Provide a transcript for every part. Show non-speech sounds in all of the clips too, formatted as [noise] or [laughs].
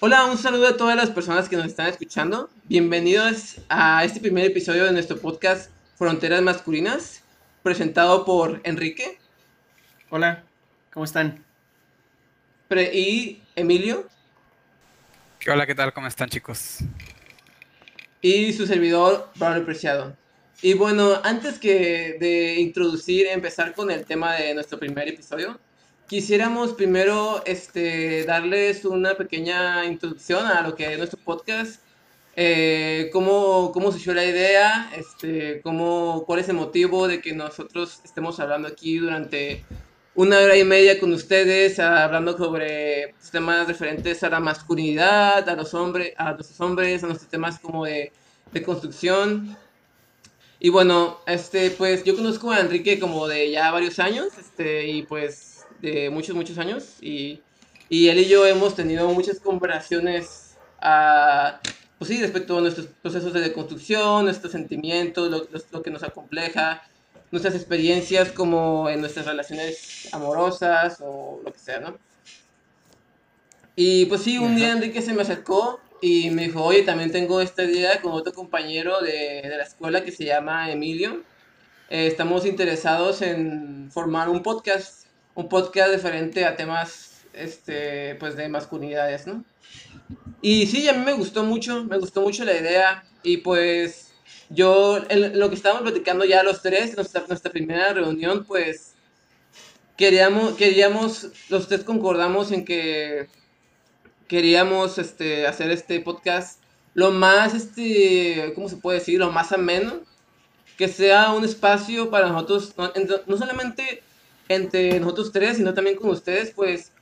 Hola, un saludo a todas las personas que nos están escuchando. Bienvenidos a este primer episodio de nuestro podcast Fronteras Masculinas, presentado por Enrique. Hola, ¿cómo están? y Emilio. Hola, ¿qué tal? ¿Cómo están chicos? Y su servidor, Pablo Preciado. Y bueno, antes que de introducir, empezar con el tema de nuestro primer episodio, Quisiéramos primero este, darles una pequeña introducción a lo que es nuestro podcast, eh, cómo, cómo surgió la idea, este, cómo, cuál es el motivo de que nosotros estemos hablando aquí durante una hora y media con ustedes, hablando sobre temas referentes a la masculinidad, a los hombres, a los hombres, a nuestros temas como de, de construcción. Y bueno, este, pues yo conozco a Enrique como de ya varios años, este, y pues de muchos, muchos años y, y él y yo hemos tenido muchas conversaciones a, pues sí, respecto a nuestros procesos de deconstrucción, nuestros sentimientos, lo, lo, que nos acompleja, nuestras experiencias como en nuestras relaciones amorosas o lo que sea, ¿no? Y pues sí, un día Enrique se me acercó y me dijo, oye, también tengo esta idea con otro compañero de, de la escuela que se llama Emilio. Eh, estamos interesados en formar un podcast un podcast diferente a temas este, pues de masculinidades, ¿no? Y sí, a mí me gustó mucho, me gustó mucho la idea y pues yo, lo que estábamos platicando ya los tres, nuestra, nuestra primera reunión, pues queríamos, queríamos, los tres concordamos en que queríamos este, hacer este podcast lo más, este, ¿cómo se puede decir? Lo más ameno, que sea un espacio para nosotros, no solamente entre nosotros tres, sino también con ustedes, pues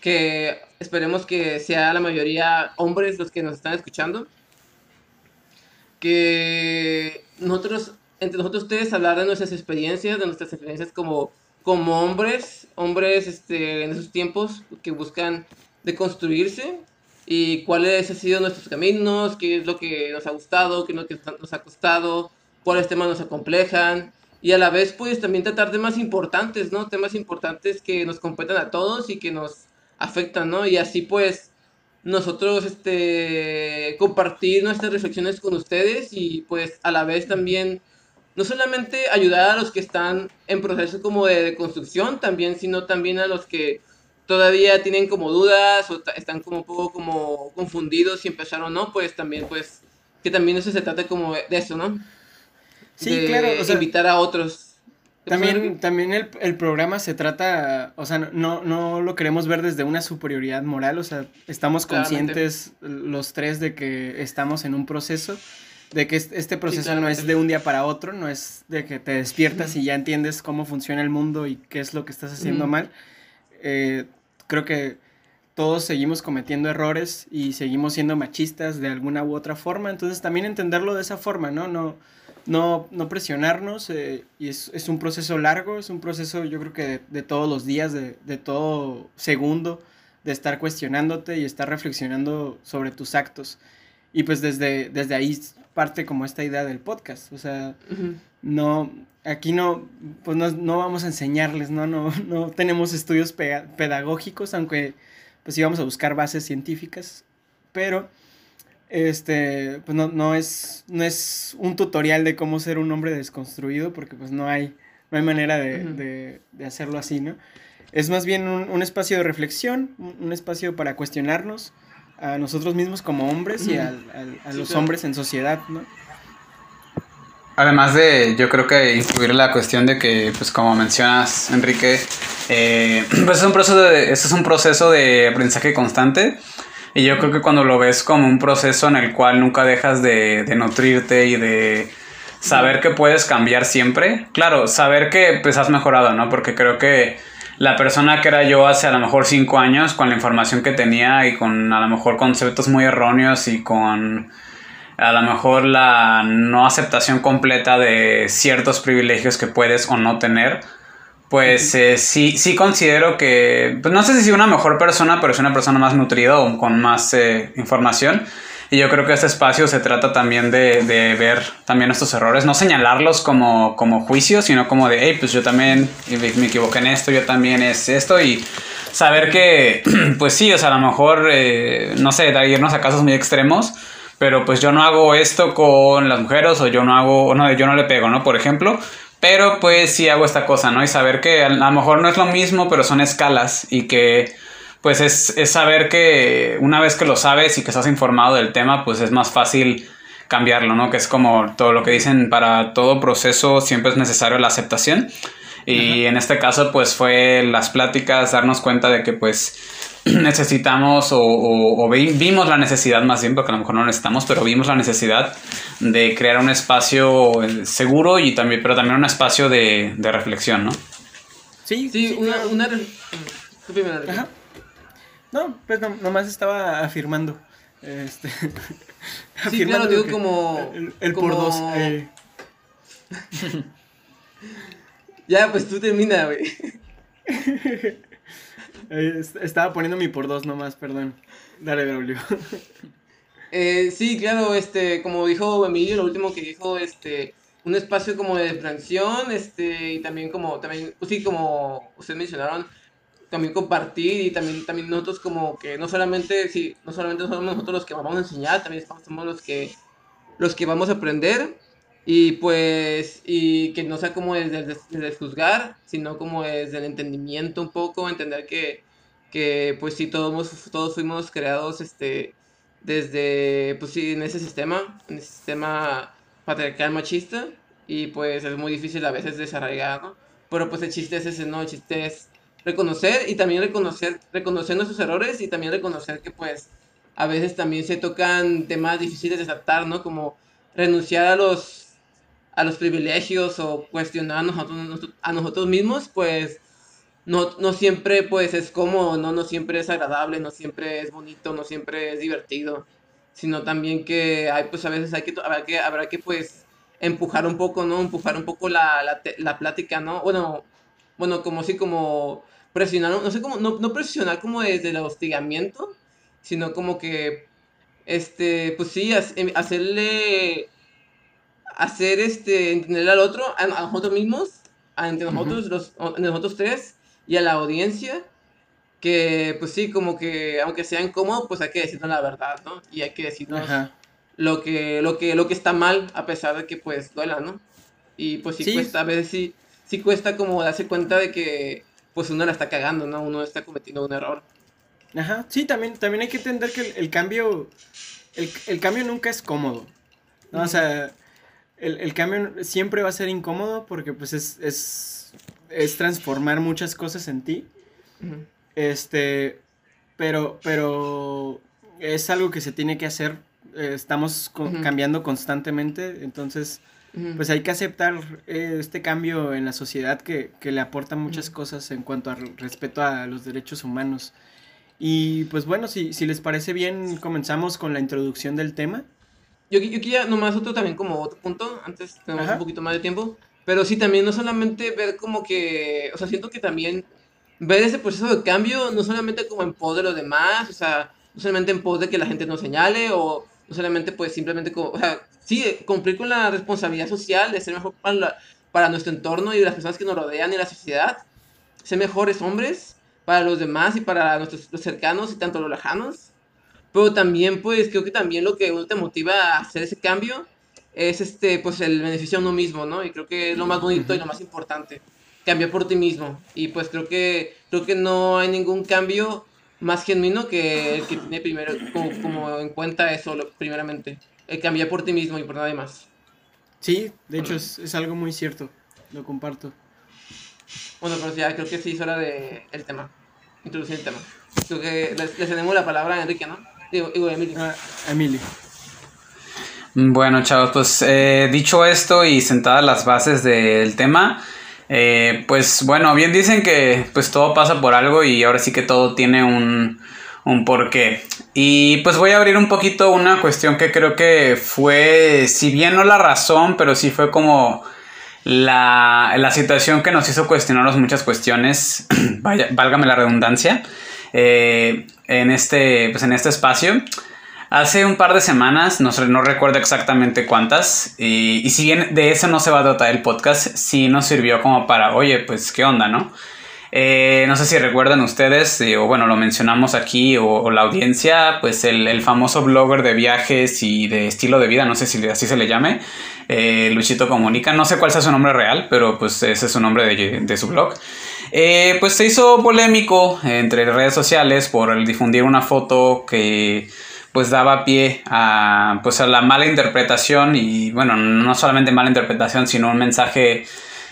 que esperemos que sea la mayoría hombres los que nos están escuchando. Que nosotros, entre nosotros ustedes, hablar de nuestras experiencias, de nuestras experiencias como, como hombres, hombres este, en esos tiempos que buscan deconstruirse y cuáles han sido nuestros caminos, qué es lo que nos ha gustado, qué es lo que nos ha costado, cuáles temas nos acomplejan y a la vez pues también tratar temas importantes, ¿no? Temas importantes que nos competen a todos y que nos afectan, ¿no? Y así pues nosotros este compartir nuestras reflexiones con ustedes y pues a la vez también no solamente ayudar a los que están en proceso como de, construcción también, sino también a los que todavía tienen como dudas o están como un poco como confundidos si empezaron o no, pues también pues que también eso se trata como de eso, ¿no? Sí, claro. O invitar a otros. También, también el, el, programa se trata, o sea, no, no lo queremos ver desde una superioridad moral, o sea, estamos conscientes los tres de que estamos en un proceso, de que este proceso no es de un día para otro, no es de que te despiertas y ya entiendes cómo funciona el mundo y qué es lo que estás haciendo mal. Eh, creo que todos seguimos cometiendo errores y seguimos siendo machistas de alguna u otra forma, entonces también entenderlo de esa forma, ¿no? No no, no presionarnos eh, y es, es, un proceso largo, es un proceso yo creo que de, todos los días, de, de, todo segundo, de estar cuestionándote y estar reflexionando sobre tus actos. Y pues desde, desde ahí parte como esta idea del podcast, o sea, no, aquí no, pues no, no, vamos a enseñarles, ¿no? No, no tenemos estudios pedagógicos, aunque pues íbamos a buscar bases científicas, pero este, pues no, no, es, no es un tutorial de cómo ser un hombre desconstruido, porque pues no hay, no hay manera de, hacerlo así, ¿no? Es más bien un, espacio de reflexión, un, espacio para cuestionarnos a nosotros mismos como hombres y a, los hombres en sociedad, ¿no? Además de, yo creo que incluir la cuestión de que, pues como mencionas, Enrique, eh, [clears throat] pues es un proceso de, es un proceso de aprendizaje constante y yo creo que cuando lo ves como un proceso en el cual nunca dejas de, nutrirte y de saber que puedes cambiar siempre, claro, saber que pues has mejorado, ¿no? Porque creo que la persona que era yo hace a lo mejor cinco años, con la información que tenía y con a lo mejor conceptos muy erróneos y con a lo mejor la no aceptación completa de ciertos privilegios que puedes o no tener, pues eh, sí, sí considero que, pues no sé si soy una mejor persona, pero soy una persona más nutrida o con más eh, información. Y yo creo que este espacio se trata también de, de, ver también estos errores, no señalarlos como, como juicio, sino como de, hey, pues yo también me equivoqué en esto, yo también es esto, y saber que, [clears throat] pues sí, o sea, a lo mejor, eh, no sé, irnos a casos muy extremos, pero pues yo no hago esto con las mujeres o yo no hago, no, yo no le pego, ¿no? Por ejemplo, pero pues sí hago esta cosa, ¿no? Y saber que a lo mejor no es lo mismo, pero son escalas y que pues es, es saber que una vez que lo sabes y que estás informado del tema, pues es más fácil cambiarlo, ¿no? Que es como todo lo que dicen, para todo proceso siempre es necesario la aceptación. Y en este caso, pues fue las pláticas, darnos cuenta de que pues [clears throat] necesitamos o, vimos la necesidad más bien, porque a lo mejor no necesitamos, pero vimos la necesidad de crear un espacio eh, seguro y también, pero también un espacio de, reflexión, ¿no? Sí, sí, una... una... No, pues nomás estaba afirmando. Este, [laughs] sí, claro, digo como... El, por dos. Eh. [laughs] ya, pues tú termina, güey. [laughs] Eh, estaba poniendo mi por dos nomás, perdón. Dale, W. [laughs] eh, sí, claro, este, como dijo Emilio, lo último que dijo, este, un espacio como de reflexión, este, y también como, también, pues sí, como ustedes mencionaron, también compartir y también, también nosotros como que no solamente, sí, no solamente somos nosotros los que vamos a enseñar, también somos los que, los que vamos a aprender y pues, y que no sea como desde, desde, juzgar, sino como desde el entendimiento un poco, entender que, que pues sí, todos, todos fuimos creados este, desde, pues sí, en ese sistema, en ese sistema patriarcal machista y pues es muy difícil a veces desarraigar, ¿no? Pero pues el chiste es ese, ¿no? El chiste es reconocer y también reconocer, reconocer nuestros errores y también reconocer que pues a veces también se tocan temas difíciles de tratar, ¿no? Como renunciar a los, a los privilegios o cuestionar a nosotros, a nosotros mismos, pues no, no siempre pues es cómodo, ¿no? No siempre es agradable, no siempre es bonito, no siempre es divertido, sino también que hay pues a veces hay que, habrá que, habrá que pues empujar un poco, ¿no? Empujar un poco la, la, la plática, ¿no? Bueno, bueno, como si como presionar, no sé cómo, no, no presionar como desde el hostigamiento, sino como que, este, pues sí, em, hacerle, hacer este, entender al otro, a, nosotros mismos, a, entre nosotros, los, nosotros tres, y a la audiencia, que pues sí, como que, aunque sea incómodo, pues hay que decirnos la verdad, ¿no? Y hay que decirnos lo que, lo que, lo que está mal, a pesar de que pues duela, ¿no? Y pues sí, cuesta, a veces sí, sí cuesta como darse cuenta de que pues uno la está cagando, ¿no? Uno está cometiendo un error. Ajá, sí, también, también hay que entender que el, cambio, el, cambio nunca es cómodo, ¿no? O sea, el, cambio siempre va a ser incómodo porque pues es, es, es transformar muchas cosas en ti. Este, pero, pero es algo que se tiene que hacer. Eh, estamos cambiando constantemente, entonces pues hay que aceptar eh, este cambio en la sociedad que, le aporta muchas cosas en cuanto al respeto a los derechos humanos. Y pues bueno, si, si les parece bien, comenzamos con la introducción del tema. Yo, yo quería nomás otro también como otro punto, antes tenemos un poquito más de tiempo, pero sí también no solamente ver como que, o sea, siento que también ver ese proceso de cambio, no solamente como en pos de los demás, o sea, no solamente en pos de que la gente nos señale o no solamente pues simplemente como, o sea, sí, cumplir con la responsabilidad social de ser mejor para, para nuestro entorno y las personas que nos rodean y la sociedad, ser mejores hombres para los demás y para nuestros los cercanos y tanto los lejanos. Pero también, pues, creo que también lo que uno te motiva a hacer ese cambio es, este, pues, el beneficio a uno mismo, ¿no? Y creo que es lo más bonito y lo más importante, cambiar por ti mismo. Y, pues, creo que, creo que no hay ningún cambio más genuino que el que tiene primero como, en cuenta eso, primeramente. El cambiar por ti mismo y por nadie más. Sí, de hecho es, algo muy cierto. Lo comparto. Bueno, pues ya creo que sí es hora de el tema. Introducir el tema. Creo que les, tenemos la palabra a Enrique, ¿no? Digo, digo Emilio. Ah, Emilio. Bueno, chavos, pues eh, dicho esto y sentadas las bases del tema, eh, pues bueno, bien dicen que pues todo pasa por algo y ahora sí que todo tiene un, un porqué. Y pues voy a abrir un poquito una cuestión que creo que fue, si bien no la razón, pero sí fue como la, la situación que nos hizo cuestionarnos muchas cuestiones, [clears throat] vaya, válgame la redundancia, eh, en, este, pues en este espacio. Hace un par de semanas, no, no recuerdo exactamente cuántas, y, y, si bien de eso no se va a tratar el podcast, sí nos sirvió como para, oye, pues qué onda, ¿no? Eh, no sé si recuerdan ustedes, eh, o bueno, lo mencionamos aquí, o, la audiencia, pues el, famoso blogger de viajes y de estilo de vida, no sé si así se le llame, eh, Luchito Comunica, no sé cuál sea su nombre real, pero pues ese es su nombre de, de su blog. Pues se hizo polémico entre redes sociales por el difundir una foto que pues daba pie a pues a la mala interpretación y bueno, no solamente mala interpretación, sino un mensaje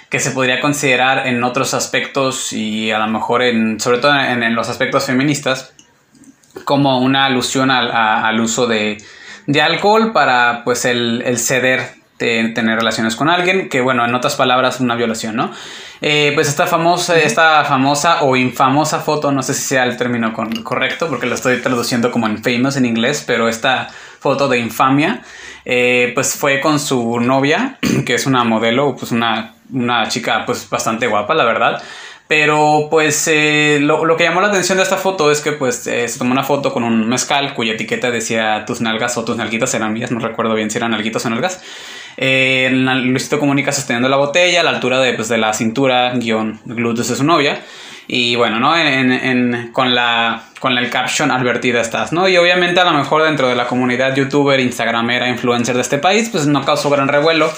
que se podría considerar en otros aspectos y a lo mejor en, sobre todo en, los aspectos feministas, como una alusión al, uso de, alcohol para pues el, ceder tener relaciones con alguien, que bueno, en otras palabras, una violación, ¿no? Eh, pues esta famosa, esta famosa o infamosa foto, no sé si sea el término correcto, porque lo estoy traduciendo como en famous en inglés, pero esta foto de infamia, eh, pues fue con su novia, [clears throat] que es una modelo, pues una una chica pues bastante guapa, la verdad. Pero pues eh, lo, que llamó la atención de esta foto es que pues eh, se tomó una foto con un mezcal cuya etiqueta decía tus nalgas o tus nalguitas eran mías, no recuerdo bien si eran nalguitas o nalgas. Eh, Luisito comunica sosteniendo la botella a la altura de, pues, de la cintura, guion, glúteos de su novia. Y bueno, ¿no? En, con, la, con el caption advertida estás, ¿no? Y obviamente a lo mejor dentro de la comunidad youtuber, instagramera, influencer de este país, pues no causó gran revuelo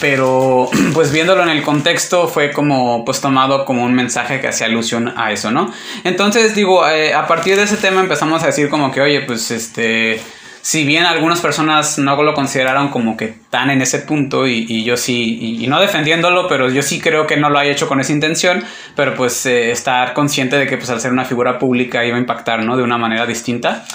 pero [clears throat] pues viéndolo en el contexto fue como pues tomado como un mensaje que hacía alusión a eso, ¿no? Entonces digo, eh, a partir de ese tema empezamos a decir como que, oye, pues este, si bien algunas personas no lo consideraron como que tan en ese punto y, yo sí, y, no defendiéndolo, pero yo sí creo que no lo haya hecho con esa intención, pero pues eh, estar consciente de que pues al ser una figura pública iba a impactar, ¿no? De una manera distinta.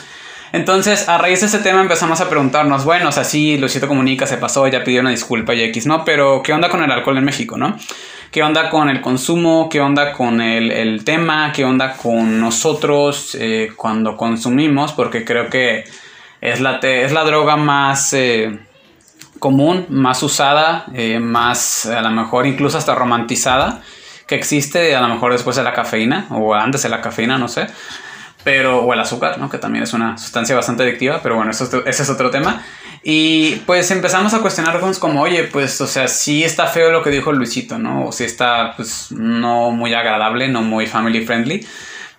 Entonces, a raíz de ese tema empezamos a preguntarnos, bueno, o sea, sí, Luisito Comunica se pasó, ya pidió una disculpa y X, ¿no? Pero, ¿qué onda con el alcohol en México, no? ¿Qué onda con el consumo? ¿Qué onda con el, tema? ¿Qué onda con nosotros eh, cuando consumimos? Porque creo que es la, es la droga más eh, común, más usada, eh, más a lo mejor incluso hasta romantizada que existe, a lo mejor después de la cafeína o antes de la cafeína, no sé pero o el azúcar, ¿no? Que también es una sustancia bastante adictiva, pero bueno, eso, ese es otro tema. Y pues empezamos a cuestionarnos como, oye, pues, o sea, sí está feo lo que dijo Luisito, ¿no? O sí está, pues, no muy agradable, no muy family friendly.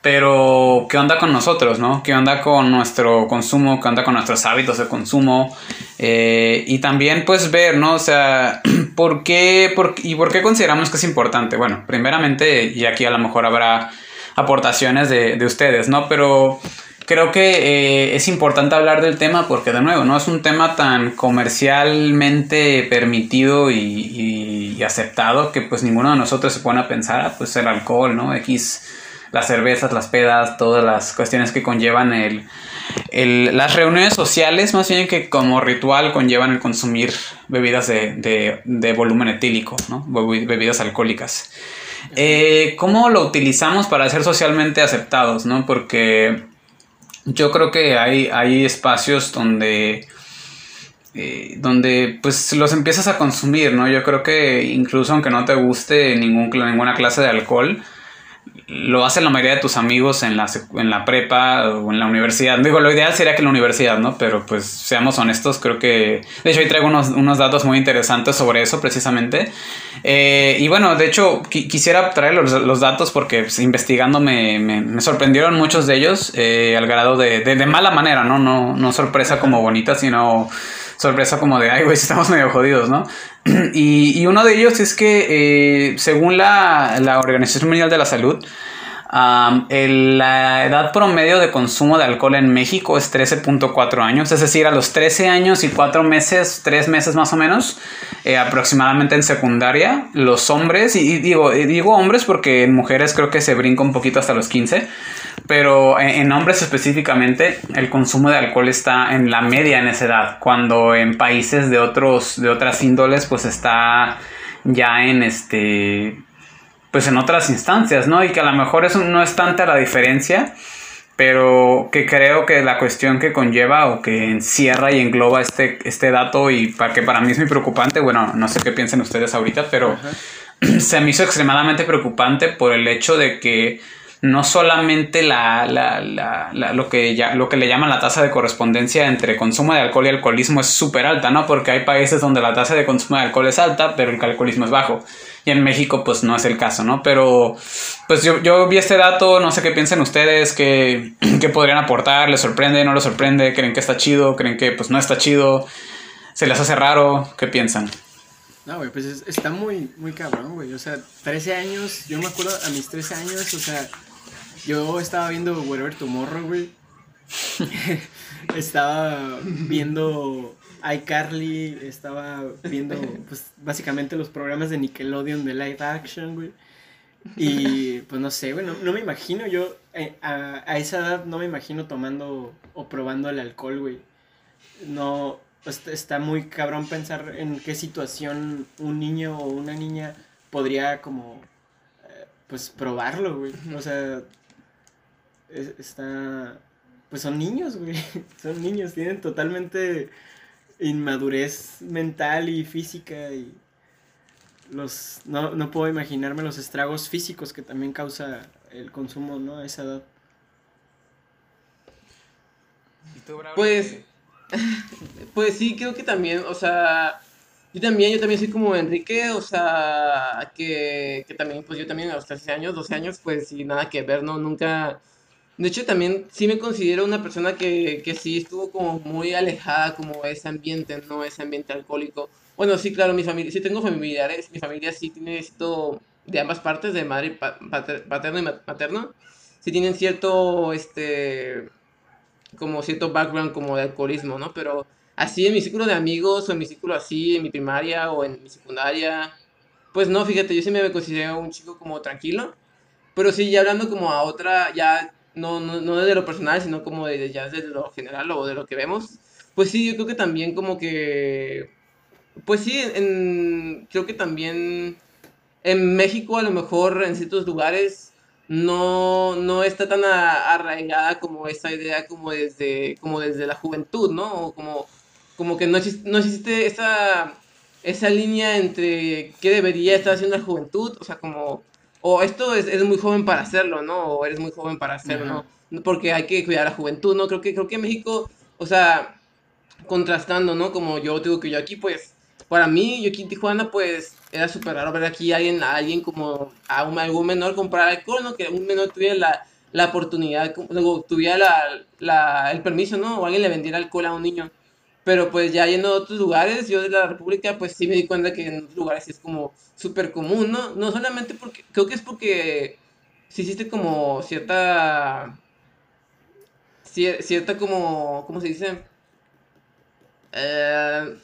Pero, ¿qué onda con nosotros, no? ¿Qué onda con nuestro consumo? ¿Qué onda con nuestros hábitos de consumo? Eh, y también, pues, ver, ¿no? O sea, [clears throat] ¿por qué, por, ¿y por qué consideramos que es importante? Bueno, primeramente, y aquí a lo mejor habrá aportaciones de, de ustedes, ¿no? Pero creo que eh, es importante hablar del tema porque de nuevo no es un tema tan comercialmente permitido y, aceptado que pues ninguno de nosotros se pone a pensar ah, pues el alcohol no x las cervezas las pedas todas las cuestiones que conllevan el, el, las reuniones sociales más bien que como ritual conllevan el consumir bebidas de, de, de volumen etílico no bebidas alcohólicas eh, ¿Cómo lo utilizamos para ser socialmente aceptados? ¿no? Porque yo creo que hay, hay espacios donde, eh, donde pues los empiezas a consumir, ¿no? Yo creo que incluso aunque no te guste ninguna clase de alcohol, lo hacen la mayoría de tus amigos en la, en la prepa o en la universidad. Digo, lo ideal sería que en la universidad, ¿no? Pero pues seamos honestos, creo que... De hecho, hoy traigo unos, unos datos muy interesantes sobre eso precisamente. Eh, y bueno, de hecho, quisiera traer los, los datos porque pues, investigando me, me, sorprendieron muchos de ellos eh, al grado de, de, de, mala manera, ¿no? No, no sorpresa como bonita, sino sorpresa como de, ay, güey, estamos medio jodidos, ¿no? [clears throat] y, uno de ellos es que, eh, según la, la, Organización Mundial de la Salud, la edad promedio de consumo de alcohol en México es 13.4 años, es decir, a los 13 años y 4 meses, 3 meses más o menos, eh, aproximadamente en secundaria, los hombres, y, digo, digo hombres porque en mujeres creo que se brinca un poquito hasta los 15, pero en, hombres específicamente el consumo de alcohol está en la media en esa edad, cuando en países de otros de otras índoles pues está ya en este pues en otras instancias, ¿no? Y que a lo mejor eso no es tanta la diferencia, pero que creo que la cuestión que conlleva o que encierra y engloba este, este dato y para que para mí es muy preocupante, bueno, no sé qué piensen ustedes ahorita, pero [clears throat] se me hizo extremadamente preocupante por el hecho de que no solamente la, la, la, lo, que ya, lo que le llaman la tasa de correspondencia entre consumo de alcohol y alcoholismo es súper alta, ¿no? Porque hay países donde la tasa de consumo de alcohol es alta, pero el alcoholismo es bajo. Y en México, pues no es el caso, ¿no? Pero, pues yo, yo vi este dato, no sé qué piensan ustedes, qué, [clears throat] qué podrían aportar, les sorprende, no les sorprende, creen que está chido, creen que pues no está chido, se les hace raro, ¿qué piensan? No, güey, pues está muy, muy cabrón, güey. O sea, 13 años, yo me acuerdo a mis 13 años, o sea, yo estaba viendo Whatever Tomorrow, güey. estaba viendo iCarly, estaba viendo, pues, básicamente los programas de Nickelodeon de live action, güey. Y, pues, no sé, güey, no, me imagino yo, eh, a, a, esa edad no me imagino tomando o probando el alcohol, güey. No, pues, está muy cabrón pensar en qué situación un niño o una niña podría como, eh, pues, probarlo, güey. O sea, está, pues son niños, güey. [laughs] Son niños, tienen totalmente inmadurez mental y física y los no, no puedo imaginarme los estragos físicos que también causa el consumo, ¿no? A esa edad. Pues [laughs] pues sí, creo que también, o sea, yo también, yo también soy como Enrique, o sea, que, que también, pues yo también a los 13 años, 12 años, pues sí, nada que ver, ¿no? Nunca, de hecho también sí me considero una persona que, que sí estuvo como muy alejada como ese ambiente, ¿no? Ese ambiente alcohólico. Bueno, sí, claro, mi familia, sí tengo familiares, mi familia sí tiene esto de ambas partes, de madre, paterno y materno, sí tienen cierto, este como cierto background como de alcoholismo, ¿no? Pero así en mi círculo de amigos o en mi círculo así, en mi primaria o en mi secundaria, pues no, fíjate, yo siempre me considero un chico como tranquilo, pero sí, ya hablando como a otra, ya no, no, no desde lo personal, sino como de, ya desde lo general o de lo que vemos, pues sí, yo creo que también como que, pues sí, en, creo que también en México a lo mejor en ciertos lugares no, no está tan arraigada como esa idea como desde, como desde la juventud, ¿no? O como, como que no existe, no existe esa, esa línea entre qué debería estar haciendo la juventud, o sea, como, o esto es, es muy joven para hacerlo, ¿no? O eres muy joven para hacerlo, ¿no? Porque hay que cuidar a la juventud, ¿no? Creo que, creo que México, o sea, contrastando, ¿no? Como yo digo que yo aquí, pues, para mí, yo aquí en Tijuana, pues, era súper raro ver aquí a alguien, a alguien como, a un, algún menor comprar alcohol, ¿no? Que un menor tuviera la, la oportunidad, luego tuviera la, la, el permiso, ¿no? O alguien le vendiera alcohol a un niño. Pero pues ya yendo a otros lugares, yo de la República, pues sí me di cuenta que en otros lugares es como súper común, ¿no? No solamente porque, creo que es porque si hiciste como cierta, cierta como, ¿cómo se dice? Eh,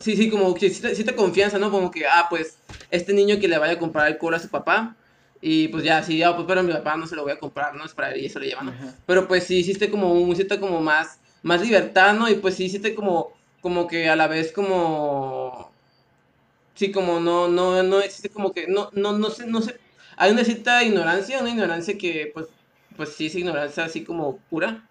Sí, sí, como que te confianza, ¿no? Como que, ah, pues, este niño que le vaya a comprar alcohol a su papá, y pues ya, sí, ya, pues, pero mi papá no se lo voy a comprar, ¿no? Es para él y eso le lleva, ¿no? Pero pues sí, hiciste como un, hiciste como más, más libertad, ¿no? Y pues sí, hiciste como, como que a la vez como, sí, como no, no, no existe como que, no, no, no sé, no sé, hay una cierta ignorancia, una ignorancia que, pues, pues sí es ignorancia así como pura,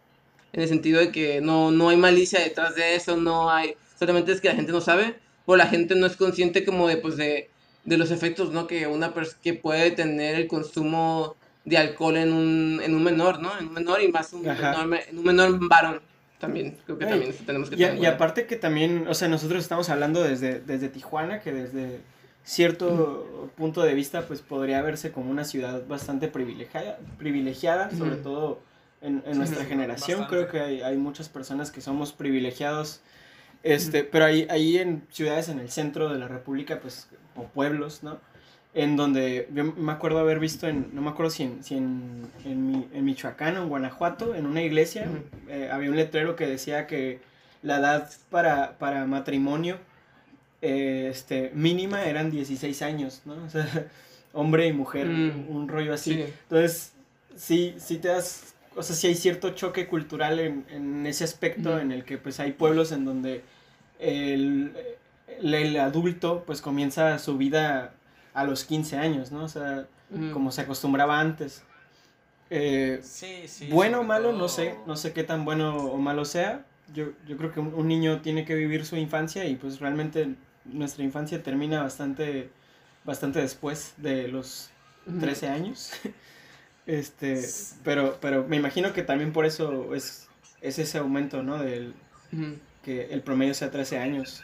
en el sentido de que no, no hay malicia detrás de eso, no hay solamente es que la gente no sabe, o la gente no es consciente como de, pues, de, de los efectos, ¿no? Que una que puede tener el consumo de alcohol en un, en un menor, ¿no? En un menor y más un menor, en un menor varón. También, creo que también tenemos que y, y aparte que también, o sea, nosotros estamos hablando desde, desde Tijuana, que desde cierto punto de vista, pues podría verse como una ciudad bastante privilegiada, privilegiada sobre todo en, en nuestra generación. Creo que hay, hay, muchas personas que somos privilegiados este, pero ahí, ahí en ciudades en el centro de la República, pues, o pueblos, ¿no? En donde yo me acuerdo haber visto, en, no me acuerdo si en, si en, en, Michoacán o en Guanajuato, en una iglesia, eh, había un letrero que decía que la edad para, para matrimonio eh, este, mínima eran 16 años, ¿no? [laughs] O sea, hombre y mujer, mm. un rollo así. Entonces, sí, sí te das o sea, sí hay cierto choque cultural en, en ese aspecto en el que pues hay pueblos en donde el, el, adulto pues comienza su vida a los 15 años, ¿no? O sea, como se acostumbraba antes. Eh, sí, sí, bueno o malo, no sé, no sé qué tan bueno o malo sea. Yo, yo creo que un, niño tiene que vivir su infancia y pues realmente nuestra infancia termina bastante, bastante después de los 13 años. [laughs] Este, pero, pero me imagino que también por eso es, es ese aumento, ¿no? Del, que el promedio sea 13 años.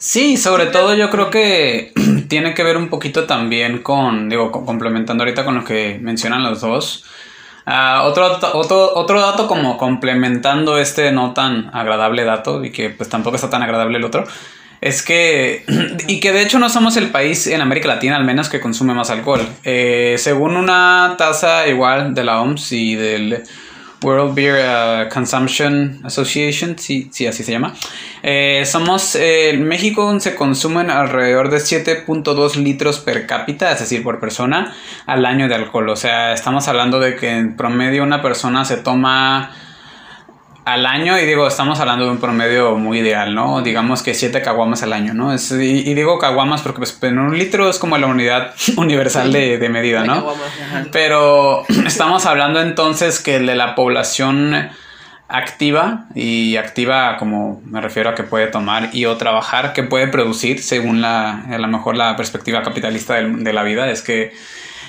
Sí, sobre todo yo creo que [clears throat] tiene que ver un poquito también con, digo, complementando ahorita con lo que mencionan los dos. Ah, otro, otro, otro dato como complementando este no tan agradable dato y que pues tampoco está tan agradable el otro es que, [clears throat] y que de hecho no somos el país en América Latina al menos que consume más alcohol. Eh, según una tasa igual de la OMS y del World Beer uh, Consumption Association, sí, sí, así se llama, eh, somos, eh, en México se consumen alrededor de 7.2 litros per cápita, es decir, por persona, al año de alcohol. O sea, estamos hablando de que en promedio una persona se toma al año, y digo, estamos hablando de un promedio muy ideal, ¿no? Digamos que 7 caguamas al año, ¿no? Es, y, digo caguamas porque pues, en un litro es como la unidad [laughs] universal de, de medida, ¿no? Pero [clears throat] estamos hablando entonces que de la población activa y activa como me refiero a que puede tomar y o trabajar, que puede producir según la, a lo mejor la perspectiva capitalista de, de la vida, es que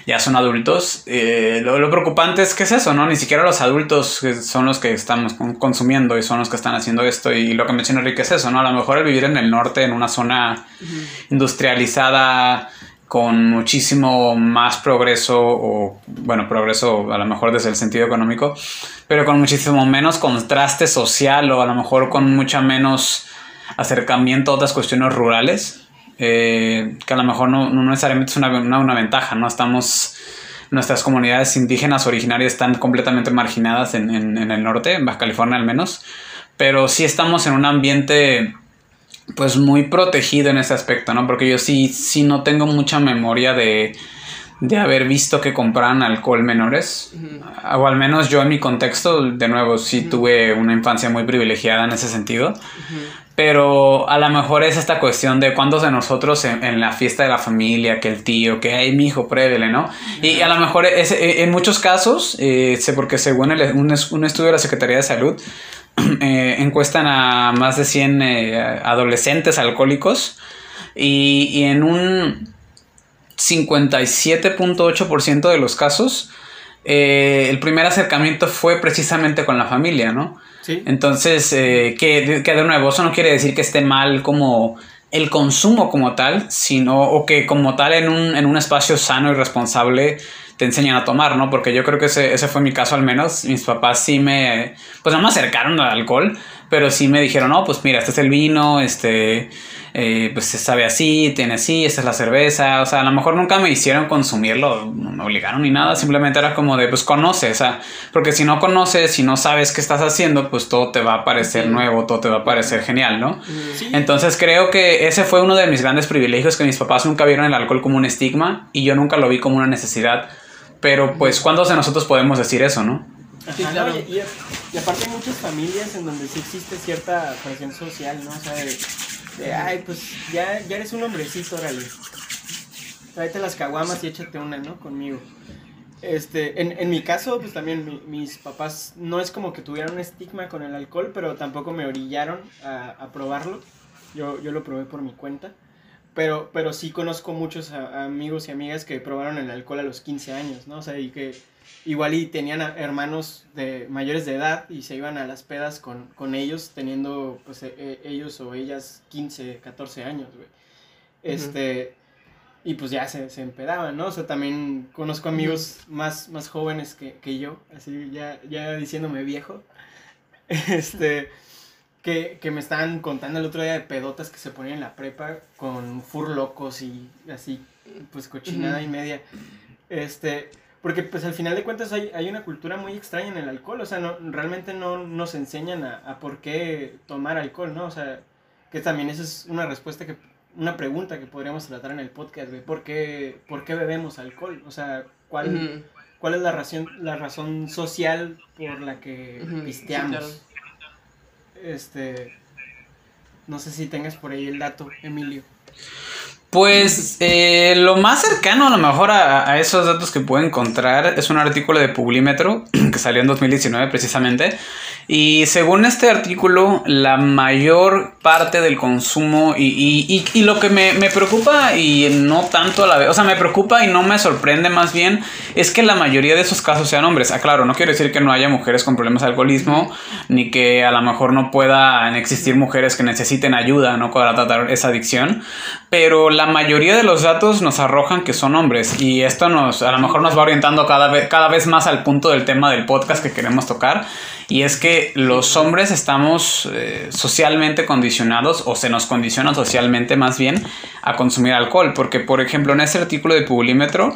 ya son adultos. Eh, lo, preocupante es que es eso, ¿no? Ni siquiera los adultos son los que estamos consumiendo y son los que están haciendo esto. Y lo que menciona Enrique es eso, ¿no? A lo mejor el vivir en el norte, en una zona industrializada, con muchísimo más progreso, o bueno, progreso a lo mejor desde el sentido económico, pero con muchísimo menos contraste social o a lo mejor con mucha menos acercamiento a otras cuestiones rurales eh, que a lo mejor no, necesariamente es una, ventaja, ¿no? Estamos, nuestras comunidades indígenas originarias están completamente marginadas en, el norte, en Baja California al menos, pero sí estamos en un ambiente pues muy protegido en ese aspecto, ¿no? Porque yo sí, sí no tengo mucha memoria de, haber visto que compraran alcohol menores. O al menos yo en mi contexto, de nuevo, sí tuve una infancia muy privilegiada en ese sentido. Pero a lo mejor es esta cuestión de cuántos de nosotros en, la fiesta de la familia, que el tío, que hay mi hijo, pruébele, ¿no? Y a lo mejor es, eh, en muchos casos, eh, porque según un, estudio de la Secretaría de Salud, [clears throat] eh, encuestan a más de 100 adolescentes alcohólicos y, y en un 57.8% de los casos, el primer acercamiento fue precisamente con la familia, ¿no? Entonces, eh, que, de nuevo, eso no quiere decir que esté mal como el consumo como tal, sino o que como tal en un, en un espacio sano y responsable te enseñan a tomar, ¿no? Porque yo creo que ese, ese fue mi caso al menos. Mis papás sí me, pues no me acercaron al alcohol, pero sí me dijeron, no, pues mira, este es el vino, este eh, pues se sabe así, tiene así, esta es la cerveza, o sea, a lo mejor nunca me hicieron consumirlo, no me obligaron ni nada, simplemente era como de, pues conoce, o sea, porque si no conoces, si no sabes qué estás haciendo, pues todo te va a parecer nuevo, todo te va a parecer genial, ¿no? Entonces creo que ese fue uno de mis grandes privilegios, que mis papás nunca vieron el alcohol como un estigma y yo nunca lo vi como una necesidad, pero pues ¿cuántos de nosotros podemos decir eso, no? Sí, claro. y, aparte hay muchas familias en donde sí existe cierta presión social, ¿no? O sea, ay, pues ya, ya eres un hombrecito, órale. Tráete las caguamas y échate una, ¿no? Conmigo. Este, en, en mi caso, pues también mis papás no es como que tuvieran un estigma con el alcohol, pero tampoco me orillaron a, a probarlo. Yo, yo lo probé por mi cuenta. Pero, pero sí conozco muchos amigos y amigas que probaron el alcohol a los 15 años, ¿no? O sea, y que igual y tenían hermanos de mayores de edad y se iban a las pedas con, con ellos teniendo pues e, e, ellos o ellas 15, 14 años, güey. Este, y pues ya se, se, empedaban, ¿no? O sea, también conozco amigos más, más jóvenes que, que, yo, así ya, ya diciéndome viejo, [laughs] este, que, que me estaban contando el otro día de pedotas que se ponían en la prepa con fur locos y así, pues cochinada y media. Este, porque pues al final de cuentas hay, hay, una cultura muy extraña en el alcohol, o sea, no, realmente no nos enseñan a, a, por qué tomar alcohol, ¿no? O sea, que también esa es una respuesta que, una pregunta que podríamos tratar en el podcast, güey, ¿por qué, ¿por qué bebemos alcohol? O sea, ¿cuál, ¿cuál es la razón, la razón social por la que pisteamos? Este, no sé si tengas por ahí el dato, Emilio. Pues eh, lo más cercano a lo mejor a, esos datos que puedo encontrar es un artículo de Publímetro [clears throat] que salió en 2019 precisamente. Y según este artículo, la mayor parte del consumo y, y, lo que me, me, preocupa y no tanto a la vez, o sea, me preocupa y no me sorprende más bien, es que la mayoría de esos casos sean hombres. Ah, claro, no quiero decir que no haya mujeres con problemas de alcoholismo, ni que a lo mejor no puedan existir mujeres que necesiten ayuda, ¿no? Para tratar esa adicción, pero la mayoría de los datos nos arrojan que son hombres y esto nos a lo mejor nos va orientando cada vez, cada vez más al punto del tema del podcast que queremos tocar y es que los hombres estamos eh, socialmente condicionados o se nos condiciona socialmente más bien a consumir alcohol porque por ejemplo en este artículo de Publimetro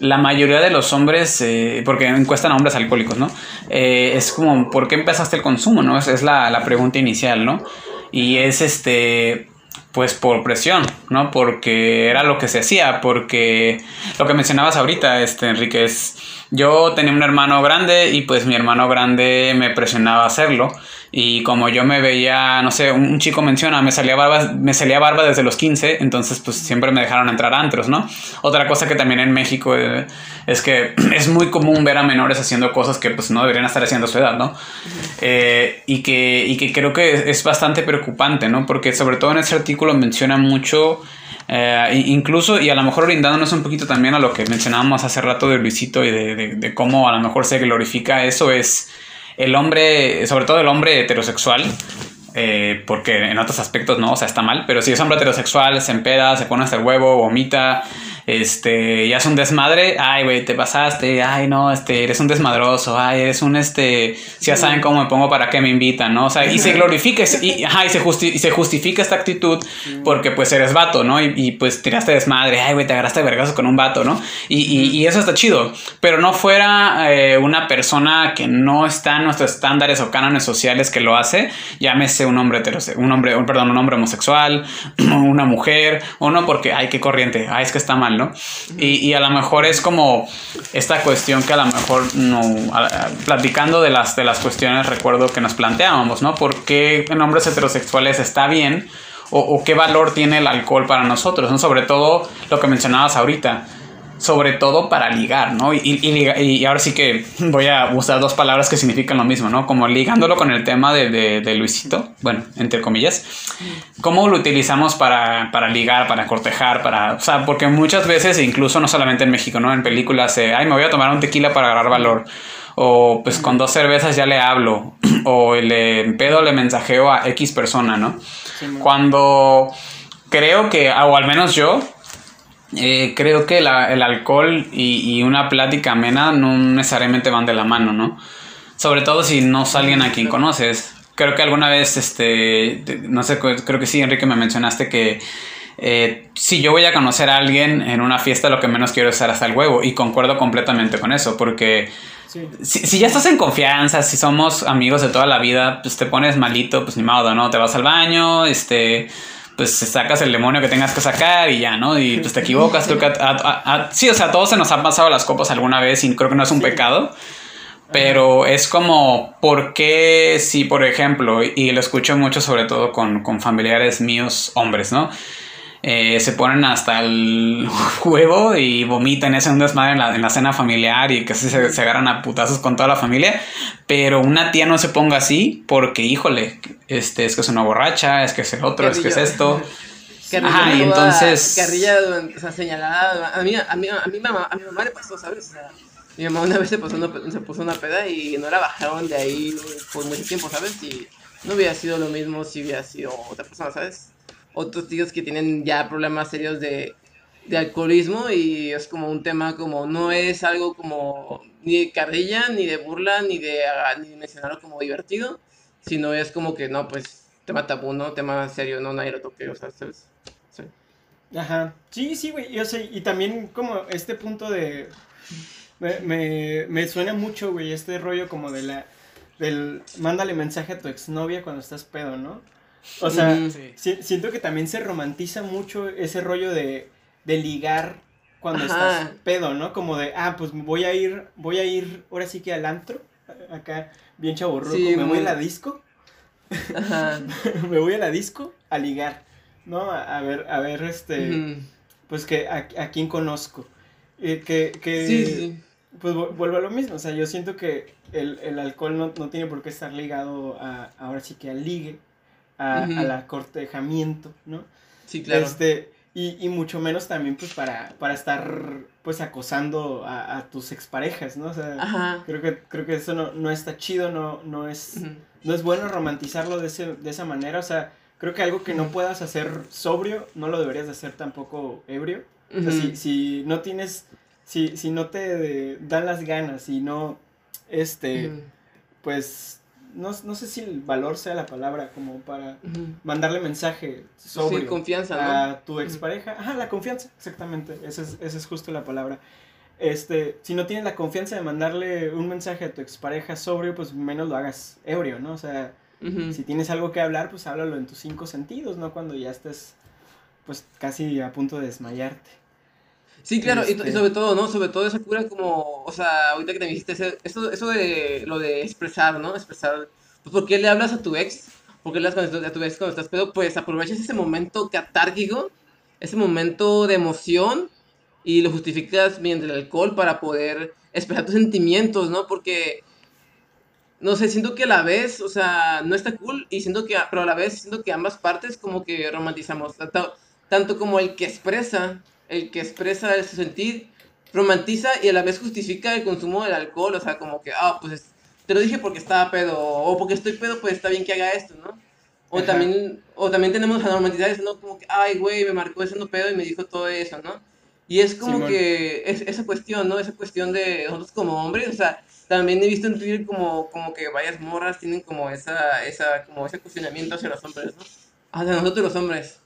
la mayoría de los hombres, eh, porque encuestan a hombres alcohólicos, ¿no? Eh, es como, ¿por qué empezaste el consumo, no? Es, es la, la pregunta inicial, ¿no? Y es este, pues por presión, ¿no? Porque era lo que se hacía, porque lo que mencionabas ahorita, este, Enrique, es yo tenía un hermano grande y pues mi hermano grande me presionaba a hacerlo. Y como yo me veía, no sé, un, chico menciona, me salía barba, me salía barba desde los 15, entonces pues siempre me dejaron entrar antros, ¿no? Otra cosa que también en México eh, es que [clears throat] es muy común ver a menores haciendo cosas que pues no deberían estar haciendo a su edad, ¿no? Eh, y, que, y que creo que es bastante preocupante, ¿no? Porque sobre todo en ese artículo menciona mucho... Eh, incluso, y a lo mejor brindándonos un poquito también a lo que mencionábamos hace rato de Luisito y de, de cómo a lo mejor se glorifica eso, es el hombre, sobre todo el hombre heterosexual, eh, porque en otros aspectos no, o sea, está mal, pero si es hombre heterosexual, se empeda, se pone hasta el huevo, vomita, este, ya es un desmadre, ay, güey, te pasaste, ay, no, este, eres un desmadroso, ay, eres un, este, si ya saben cómo me pongo, para qué me invitan, ¿no? O sea, y se [laughs] glorifica, y, ajá, y, se, se justifica esta actitud porque, pues, eres vato, ¿no? Y, pues, tiraste desmadre, ay, güey, te agarraste vergazo con un vato, ¿no? Y, y, eso está chido, pero no fuera eh, una persona que no está en nuestros estándares o cánones sociales que lo hace, llámese un hombre heterosexual, un hombre, perdón, un hombre homosexual, [clears throat] una mujer, o no porque, ay, qué corriente, ay, es que está mal, y, a lo mejor es como esta cuestión que a lo mejor platicando de las, de las cuestiones recuerdo que nos planteábamos, ¿no? ¿Por qué en hombres heterosexuales está bien? O, o, qué valor tiene el alcohol para nosotros, ¿no? Sobre todo lo que mencionabas ahorita, sobre todo para ligar, ¿no? Y, y, ahora sí que voy a usar dos palabras que significan lo mismo, ¿no? Como ligándolo con el tema de, de, Luisito, bueno, entre comillas, ¿cómo lo utilizamos para, para, ligar, para cortejar, para, o sea, porque muchas veces, incluso no solamente en México, ¿no? En películas, eh, ay, me voy a tomar un tequila para agarrar valor, o pues con dos cervezas ya le hablo, [clears throat] o le pedo, le mensajeo a X persona, ¿no? Cuando creo que, o al menos yo, eh, creo que el alcohol y, una plática amena no necesariamente van de la mano, ¿no? Sobre todo si no es alguien a quien conoces. Creo que alguna vez, este, no sé, creo que sí, Enrique, me mencionaste que eh, si yo voy a conocer a alguien en una fiesta, lo que menos quiero es estar hasta el huevo. Y concuerdo completamente con eso, porque si, si, ya estás en confianza, si somos amigos de toda la vida, pues te pones malito, pues ni modo, ¿no? Te vas al baño, este pues sacas el demonio que tengas que sacar y ya, ¿no? Y pues te equivocas. Creo que sí, o sea, a todos se nos han pasado las copas alguna vez y creo que no es un pecado. Pero es como, ¿por qué si, por ejemplo, y lo escucho mucho sobre todo con, con familiares míos, hombres, ¿no? Eh, se ponen hasta el [laughs] huevo y vomitan ese un desmadre en la, en la cena familiar y casi se, se, agarran a putazos con toda la familia. Pero una tía no se ponga así porque, híjole, este, es que es una borracha, es que es el otro, es que es esto. [laughs] Ajá, y entonces. Carrilla o sea, señalada. A mí, a, mí, a, mi mamá, a mi mamá le pasó, ¿sabes? O sea, mi mamá una vez se puso una, se puso una peda y no la bajaron de ahí por mucho tiempo, ¿sabes? Y no hubiera sido lo mismo si hubiera sido otra persona, ¿sabes? Otros tíos que tienen ya problemas serios de, alcoholismo y es como un tema como no es algo como ni de carrilla, ni de burla, ni de, ni de mencionarlo como divertido, sino es como que no, pues tema tabú, ¿no? Tema serio, no, nadie lo toque, o sea, ¿sabes? Sí. Ajá, sí, sí, güey, yo sé, y también como este punto de... Me, me, me suena mucho, güey, este rollo como de la... Del mándale mensaje a tu exnovia cuando estás pedo, ¿no? O sea, siento que también se romantiza mucho ese rollo de, de ligar cuando estás pedo, ¿no? Como de, ah, pues voy a ir, voy a ir ahora sí que al antro, acá bien chaburruco, me voy a la disco. Ajá. [laughs] me voy a la disco a ligar. ¿no? A, ver, a ver, este, pues que a, a quién conozco. Eh, que, que sí, sí. pues vuelvo a lo mismo, o sea, yo siento que el, el alcohol no, no, tiene por qué estar ligado a, ahora sí que al ligue, a, a la cortejamiento, ¿no? Sí, claro. Este, y, y, mucho menos también pues para, para estar pues acosando a, a tus exparejas, ¿no? O sea, creo que, creo que eso no, no está chido, no, no, es, no es bueno romantizarlo de, ese, de esa manera, o sea, creo que algo que no puedas hacer sobrio, no lo deberías de hacer tampoco ebrio. O sea, si, si no tienes, si, si no te dan las ganas y no, este, pues, no, no, sé si el valor sea la palabra como para mandarle mensaje sobre confianza, a tu expareja. Ajá, la confianza, exactamente, esa es, esa es justo la palabra. Este, si no tienes la confianza de mandarle un mensaje a tu expareja sobrio, pues menos lo hagas ebrio, ¿no? O sea, si tienes algo que hablar, pues háblalo en tus cinco sentidos, ¿no? Cuando ya estés pues casi a punto de desmayarte. Sí, claro, y, este sobre todo, ¿no? Sobre todo esa cura como, o sea, ahorita que te dijiste, eso, eso de lo de expresar, ¿no? Expresar, pues ¿por qué le hablas a tu ex? ¿Por qué le hablas a tu ex cuando estás pedo? Pues aprovechas ese momento catárquico, ese momento de emoción y lo justificas mediante el alcohol para poder expresar tus sentimientos, ¿no? Porque, no sé, siento que a la vez, o sea, no está cool y siento que, pero a la vez siento que ambas partes como que romantizamos tanto como el que expresa, el que expresa su sentir, romantiza y a la vez justifica el consumo del alcohol, o sea, como que, ah, pues te lo dije porque estaba pedo, o porque estoy pedo, pues está bien que haga esto, ¿no? O también, o también tenemos a normalizar eso, ¿no? Como que, ay, güey, me marcó ese pedo y me dijo todo eso, ¿no? Y es como que es, esa cuestión, ¿no? Esa cuestión de nosotros como hombres, o sea, también he visto en Twitter como, como que varias morras tienen como esa, esa, como ese cuestionamiento hacia los hombres, ¿no? Hacia nosotros los hombres.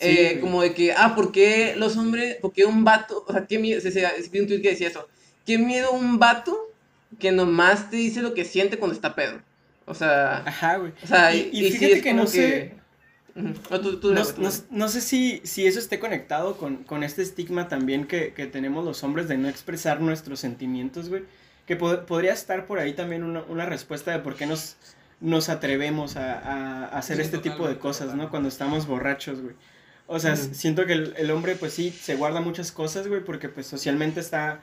Eh, como de que, ah, ¿por qué los hombres, por qué un vato, o sea, qué miedo, se, se, vi un tweet que decía eso, qué miedo un vato que nomás te dice lo que siente cuando está pedo. O sea, ajá, güey. O sea, y, y, fíjate que no sé. no, sé si, si eso esté conectado con, con este estigma también que, que, tenemos los hombres de no expresar nuestros sentimientos, güey. Que podría estar por ahí también una, una respuesta de por qué nos, nos atrevemos a, a hacer este tipo de cosas, ¿no? Cuando estamos borrachos, güey. O sea, siento que el, hombre, pues sí, se guarda muchas cosas, güey, porque pues socialmente está,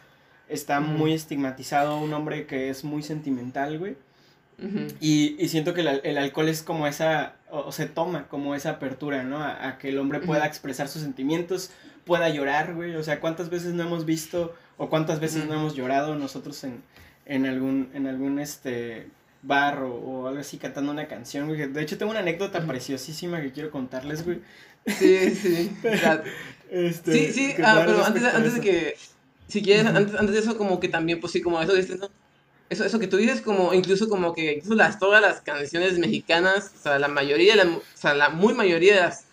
está muy estigmatizado un hombre que es muy sentimental, güey. y, y, siento que el, alcohol es como esa, o, se toma como esa apertura, ¿no? A, que el hombre pueda expresar sus sentimientos, pueda llorar, güey. O sea, ¿cuántas veces no hemos visto o cuántas veces no hemos llorado nosotros en, en algún, en algún, este, bar o, algo así cantando una canción, güey? De hecho, tengo una anécdota preciosísima que quiero contarles, güey. Sí, sí. Este, sí, sí, ah, pero antes, antes de que, si quieres, antes, antes de eso, como que también, pues sí, como eso dices, ¿no? Eso, eso que tú dices, como incluso como que incluso las, todas las canciones mexicanas, o sea, la mayoría, la, o sea, la muy mayoría de las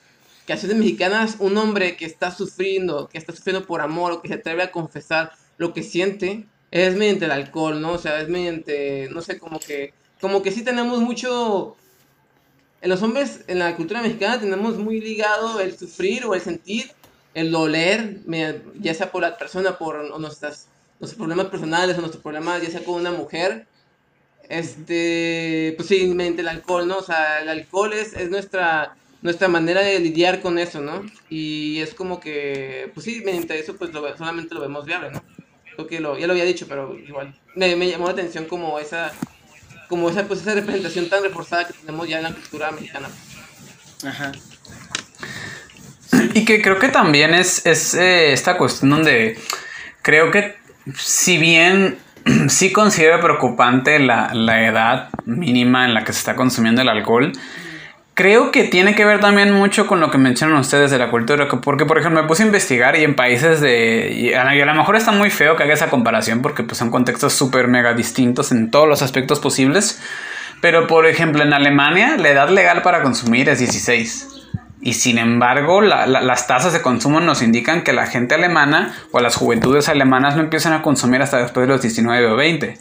canciones mexicanas, un hombre que está sufriendo, que está sufriendo por amor o que se atreve a confesar lo que siente, es mediante el alcohol, ¿no? O sea, es mediante, no sé, como que, como que sí tenemos mucho en los hombres, en la cultura mexicana, tenemos muy ligado el sufrir o el sentir, el doler, ya sea por la persona, por nuestras, nuestros problemas personales o nuestros problemas, ya sea con una mujer. Este, pues sí, mediante el alcohol, ¿no? O sea, el alcohol es, es nuestra, nuestra manera de lidiar con eso, ¿no? Y es como que, pues sí, mediante eso, pues solamente lo vemos viable, ¿no? Creo que lo, ya lo había dicho, pero igual. Me, me llamó la atención como esa, como esa, pues, esa representación tan reforzada que tenemos ya en la cultura mexicana. Ajá. Y que creo que también es, es eh, esta cuestión donde creo que si bien [clears throat] sí considero preocupante la, la edad mínima en la que se está consumiendo el alcohol, Creo que tiene que ver también mucho con lo que mencionan ustedes de la cultura, porque por ejemplo me puse a investigar y en países de... A, lo mejor está muy feo que haga esa comparación porque pues son contextos súper mega distintos en todos los aspectos posibles, pero por ejemplo en Alemania la edad legal para consumir es 16. Y sin embargo, las tasas de consumo nos indican que la gente alemana o las juventudes alemanas no empiezan a consumir hasta después de los 19 o 20.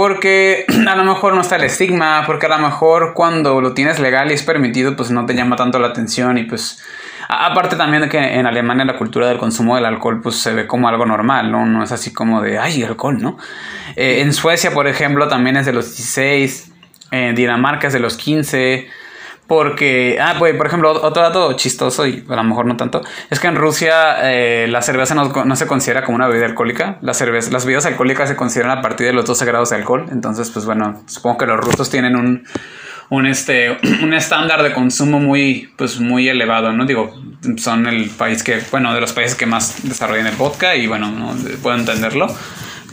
Porque [clears throat] a lo mejor no está el estigma, porque a lo mejor cuando lo tienes legal y es permitido, pues no te llama tanto la atención y pues... Aparte también de que en Alemania la cultura del consumo del alcohol pues se ve como algo normal, ¿no? No es así como de, ay, alcohol, ¿no? Eh, en Suecia, por ejemplo, también es de los 16, en Dinamarca es de los 15, Porque, ah, pues, por ejemplo, otro dato chistoso, y a lo mejor no tanto, es que en Rusia eh, la cerveza no, se considera como una bebida alcohólica. La cerveza, las bebidas alcohólicas se consideran a partir de los 12 grados de alcohol. Entonces, pues bueno, supongo que los rusos tienen un, un, este, [clears throat] un estándar de consumo muy, pues, muy elevado, ¿no? Digo, son el país que, bueno, de los países que más desarrollan el vodka y bueno, ¿no? puedo entenderlo.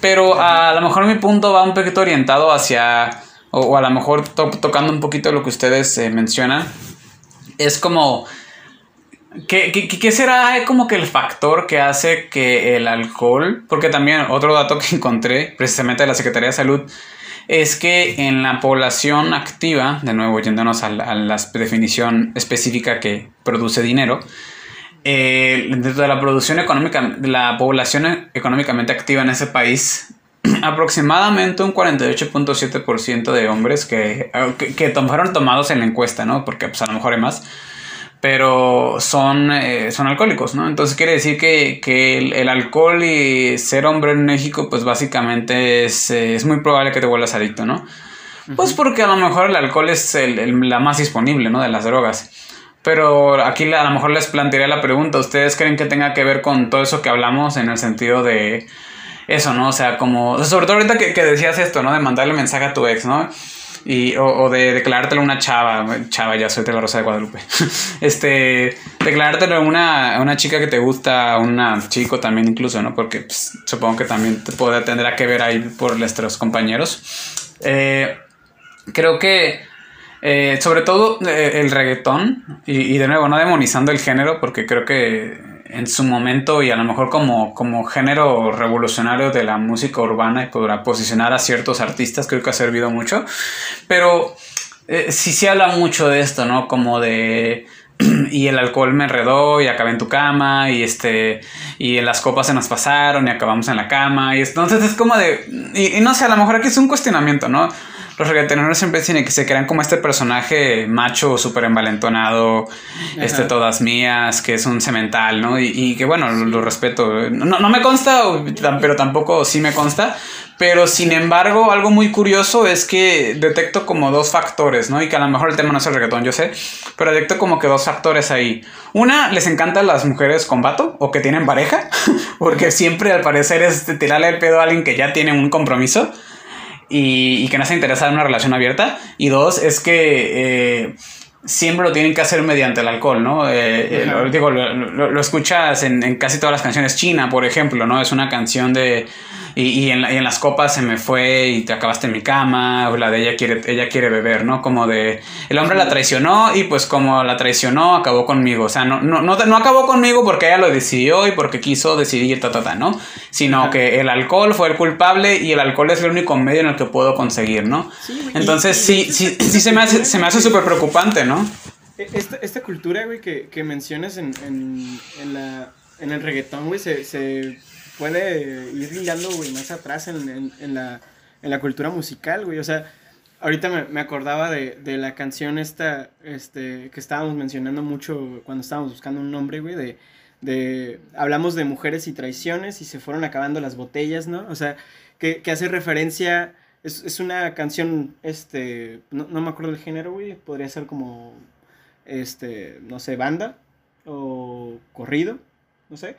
Pero a lo mejor mi punto va un poquito orientado hacia o, a lo mejor tocando un poquito lo que ustedes eh, mencionan, es como... ¿Qué, ¿Qué, será como que el factor que hace que el alcohol, porque también otro dato que [laughs] encontré precisamente de la Secretaría de Salud, es que en la población activa, de nuevo yéndonos a la, definición específica que produce dinero, eh, dentro de la producción económica, la población económicamente activa en ese país, aproximadamente un 48.7% de hombres que, que, fueron tomados en la encuesta, ¿no? Porque pues, a lo mejor hay más, pero son, eh, son alcohólicos, ¿no? Entonces quiere decir que, el, alcohol y ser hombre en México, pues básicamente es, es muy probable que te vuelvas adicto, ¿no? Pues porque a lo mejor el alcohol es la más disponible, ¿no? De las drogas. Pero aquí a lo mejor les plantearía la pregunta, ¿ustedes creen que tenga que ver con todo eso que hablamos en el sentido de eso, ¿no? O sea, como, sobre todo ahorita que, decías esto, ¿no? De mandarle mensaje a tu ex, ¿no? Y, o, de declarártelo una chava, chava, ya soy la Rosa de Guadalupe. [laughs] este, declarártelo una, una chica que te gusta, una chico también incluso, ¿no? Porque pues, supongo que también te puede, tendrá que ver ahí por nuestros compañeros. Eh, creo que, eh, sobre todo eh, el reggaetón, y de nuevo, no demonizando el género, porque creo que en su momento y a lo mejor como, como género revolucionario de la música urbana y podrá posicionar a ciertos artistas, creo que ha servido mucho. Pero eh, sí se habla mucho de esto, ¿no? Como de [clears throat] y el alcohol me enredó y acabé en tu cama y este y las copas se nos pasaron y acabamos en la cama y entonces es como de y, y no sé a lo mejor aquí es un cuestionamiento no los reggaetoneros siempre tienen que se crean como este personaje macho súper envalentonado, este todas mías, que es un cemental, ¿no? Y, que bueno, lo, respeto. No, no, me consta, pero tampoco sí me consta. Pero sin embargo, algo muy curioso es que detecto como dos factores, ¿no? Y que a lo mejor el tema no es el reggaetón, yo sé, pero detecto como que dos factores ahí. Una, les encantan las mujeres con vato o que tienen pareja, [laughs] porque siempre al parecer es tirarle el pedo a alguien que ya tiene un compromiso y, que no se interesa en una relación abierta. Y dos, es que eh, siempre lo tienen que hacer mediante el alcohol, ¿no? Eh, eh, digo, lo, escuchas en, en, casi todas las canciones. China, por ejemplo, ¿no? Es una canción de y, en, en, las copas se me fue y te acabaste en mi cama, o la de ella quiere, ella quiere beber, ¿no? Como de, el hombre la traicionó y pues como la traicionó, acabó conmigo. O sea, no, no, no, no acabó conmigo porque ella lo decidió y porque quiso decidir, ta, ta, ta, ¿no? Sino que el alcohol fue el culpable y el alcohol es el único medio en el que puedo conseguir, ¿no? Entonces sí, sí, sí se me hace, se me hace súper preocupante, ¿no? E, esta, esta cultura, güey, que, que mencionas en, en, en, la, en el reggaetón, güey, se, se puede ir ligando, güey, más atrás en, en, la, en la cultura musical, güey. O sea, ahorita me, me acordaba de, de, la canción esta, este, que estábamos mencionando mucho cuando estábamos buscando un nombre, güey, de, de, hablamos de mujeres y traiciones y se fueron acabando las botellas, ¿no? O sea, que, que hace referencia, es, es, una canción, este, no, no me acuerdo del género, güey, podría ser como, este, no sé, banda o corrido, no sé.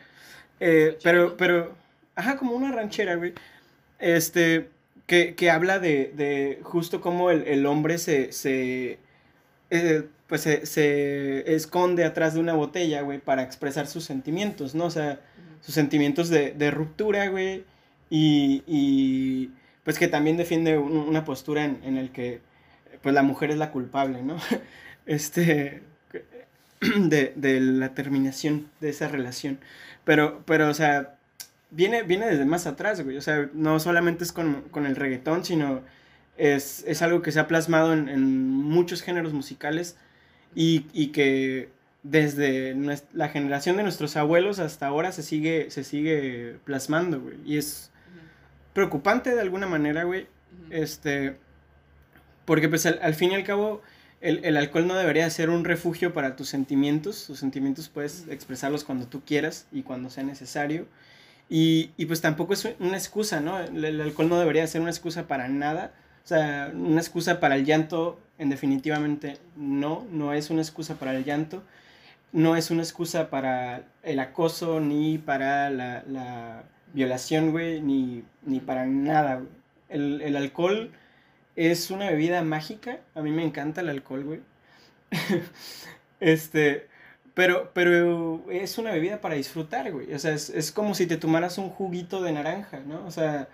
Eh, pero, pero, ajá, como una ranchera, güey. Este, que, que habla de, de, justo cómo el, el hombre se, se eh, pues se, se, esconde atrás de una botella, güey, para expresar sus sentimientos, ¿no? O sea, sus sentimientos de, de ruptura, güey, y, y, pues que también defiende una postura en, en el que, pues la mujer es la culpable, ¿no? [laughs] Este, [clears throat] de, de la terminación de esa relación. Pero, pero, o sea, viene, viene desde más atrás, güey. O sea, no solamente es con, con el reggaetón, sino es, es, algo que se ha plasmado en, en muchos géneros musicales y, y, que desde la generación de nuestros abuelos hasta ahora se sigue, se sigue plasmando, güey. Y es preocupante de alguna manera, güey. Este, porque pues al, al, fin y al cabo el, el, alcohol no debería ser un refugio para tus sentimientos. Tus sentimientos puedes expresarlos cuando tú quieras y cuando sea necesario. Y, y pues tampoco es una excusa, ¿no? El, el, alcohol no debería ser una excusa para nada. O sea, una excusa para el llanto en definitivamente no, no es una excusa para el llanto, no es una excusa para el acoso, ni para la, violación, güey, ni, para nada, El, el alcohol es una bebida mágica, a mí me encanta el alcohol, güey. [laughs] este, pero, pero es una bebida para disfrutar, güey. O sea, es, como si te tomaras un juguito de naranja, ¿no? O sea,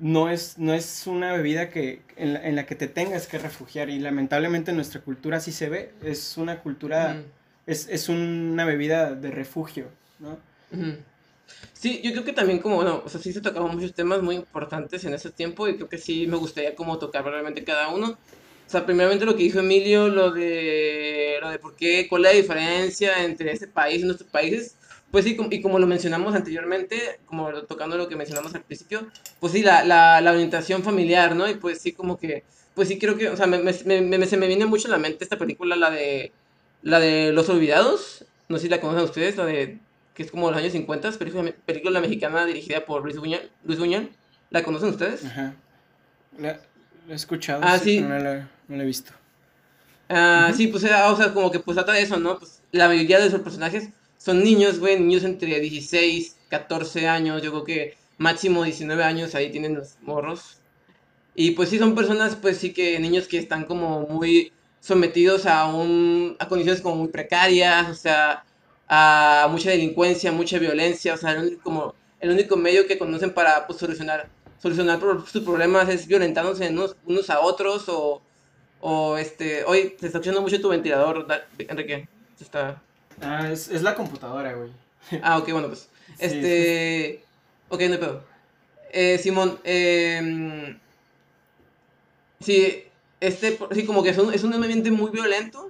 no es, no es una bebida que, en, la, que te tengas que refugiar. Y lamentablemente en nuestra cultura sí se ve. Es una cultura, es, una bebida de refugio, ¿no? Sí, yo creo que también como, bueno, o sea, sí se tocaban muchos temas muy importantes en ese tiempo y creo que sí me gustaría como tocar realmente cada uno. O sea, primeramente lo que dijo Emilio, lo de, lo de por qué, cuál es la diferencia entre este país y nuestros países. Pues sí, y como lo mencionamos anteriormente, como tocando lo que mencionamos al principio, pues sí, la, la, la orientación familiar, ¿no? Y pues sí, como que, pues sí creo que, o sea, me, me, me, se me viene mucho a la mente esta película, la de, la de Los Olvidados, no sé si la conocen ustedes, la de, que es como los años 50, película, película mexicana dirigida por Luis Buñuel, Luis Buñuel. ¿La conocen ustedes? Ajá. La, he escuchado, ah, sí, no la, no la he visto. Ah, sí, pues, o sea, como que pues trata de eso, ¿no? Pues la mayoría de esos personajes son niños, güey, niños entre 16, 14 años, yo creo que máximo 19 años, ahí tienen los morros. Y pues sí, son personas, pues sí que niños que están como muy sometidos a, un, a condiciones como muy precarias, o sea, a mucha delincuencia, mucha violencia, o sea, el único, como, el único medio que conocen para pues, solucionar solucionar sus problemas es violentándose unos, unos a otros o, o este, hoy te está escuchando mucho tu ventilador, Enrique. Está... Ah, es, es la computadora, güey. [laughs] Ah, ok, bueno, pues. este. Ok, no hay pedo. Eh, Simón, eh, sí, este, sí, como que es un, es un ambiente muy violento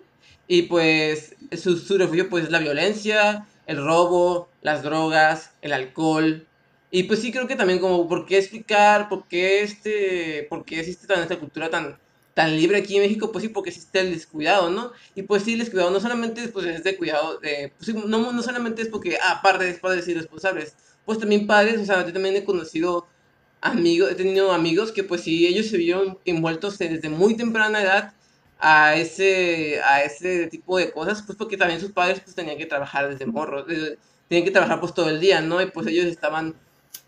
y pues su, su refugio pues es la violencia, el robo, las drogas, el alcohol, y pues sí creo que también como, ¿por qué explicar? ¿Por qué, este, por qué existe tan, esta cultura tan, tan libre aquí en México? Pues sí, porque existe el descuidado, ¿no? Y pues sí, el descuidado no solamente pues, es de cuidado, pues no, no solamente es porque, ah, padres, padres irresponsables, pues también padres, o sea, yo también he conocido amigos, he tenido amigos que pues sí, ellos se vieron envueltos desde muy temprana edad a ese, a ese tipo de cosas, pues porque también sus padres pues tenían que trabajar desde morros, tenían que trabajar pues todo el día, ¿no? Y pues ellos estaban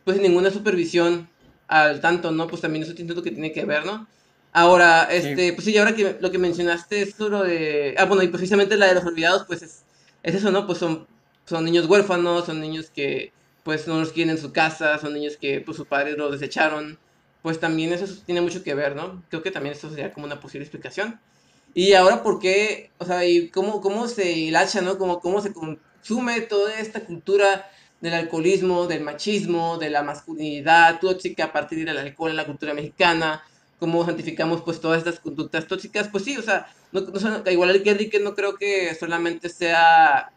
pues sin ninguna supervisión al tanto, ¿no? Pues también eso siento que tiene que ver, ¿no? Ahora, este, pues sí, ahora que lo que mencionaste es lo de, ah, bueno, y precisamente la de los olvidados, pues es, es eso, ¿no? Pues son, son niños huérfanos, son niños que, pues, no los quieren en su casa, son niños que, pues, sus padres los desecharon, pues también eso tiene mucho que ver, ¿no? Creo que también eso sería como una posible explicación. Y ahora, ¿por qué, o sea, y cómo, cómo se hilacha, ¿no? Cómo, cómo se consume toda esta cultura del alcoholismo, del machismo, de la masculinidad tóxica a partir del alcohol en la cultura mexicana, cómo santificamos pues todas estas conductas tóxicas, pues sí, o sea, no, igual que Enrique no creo que solamente sea,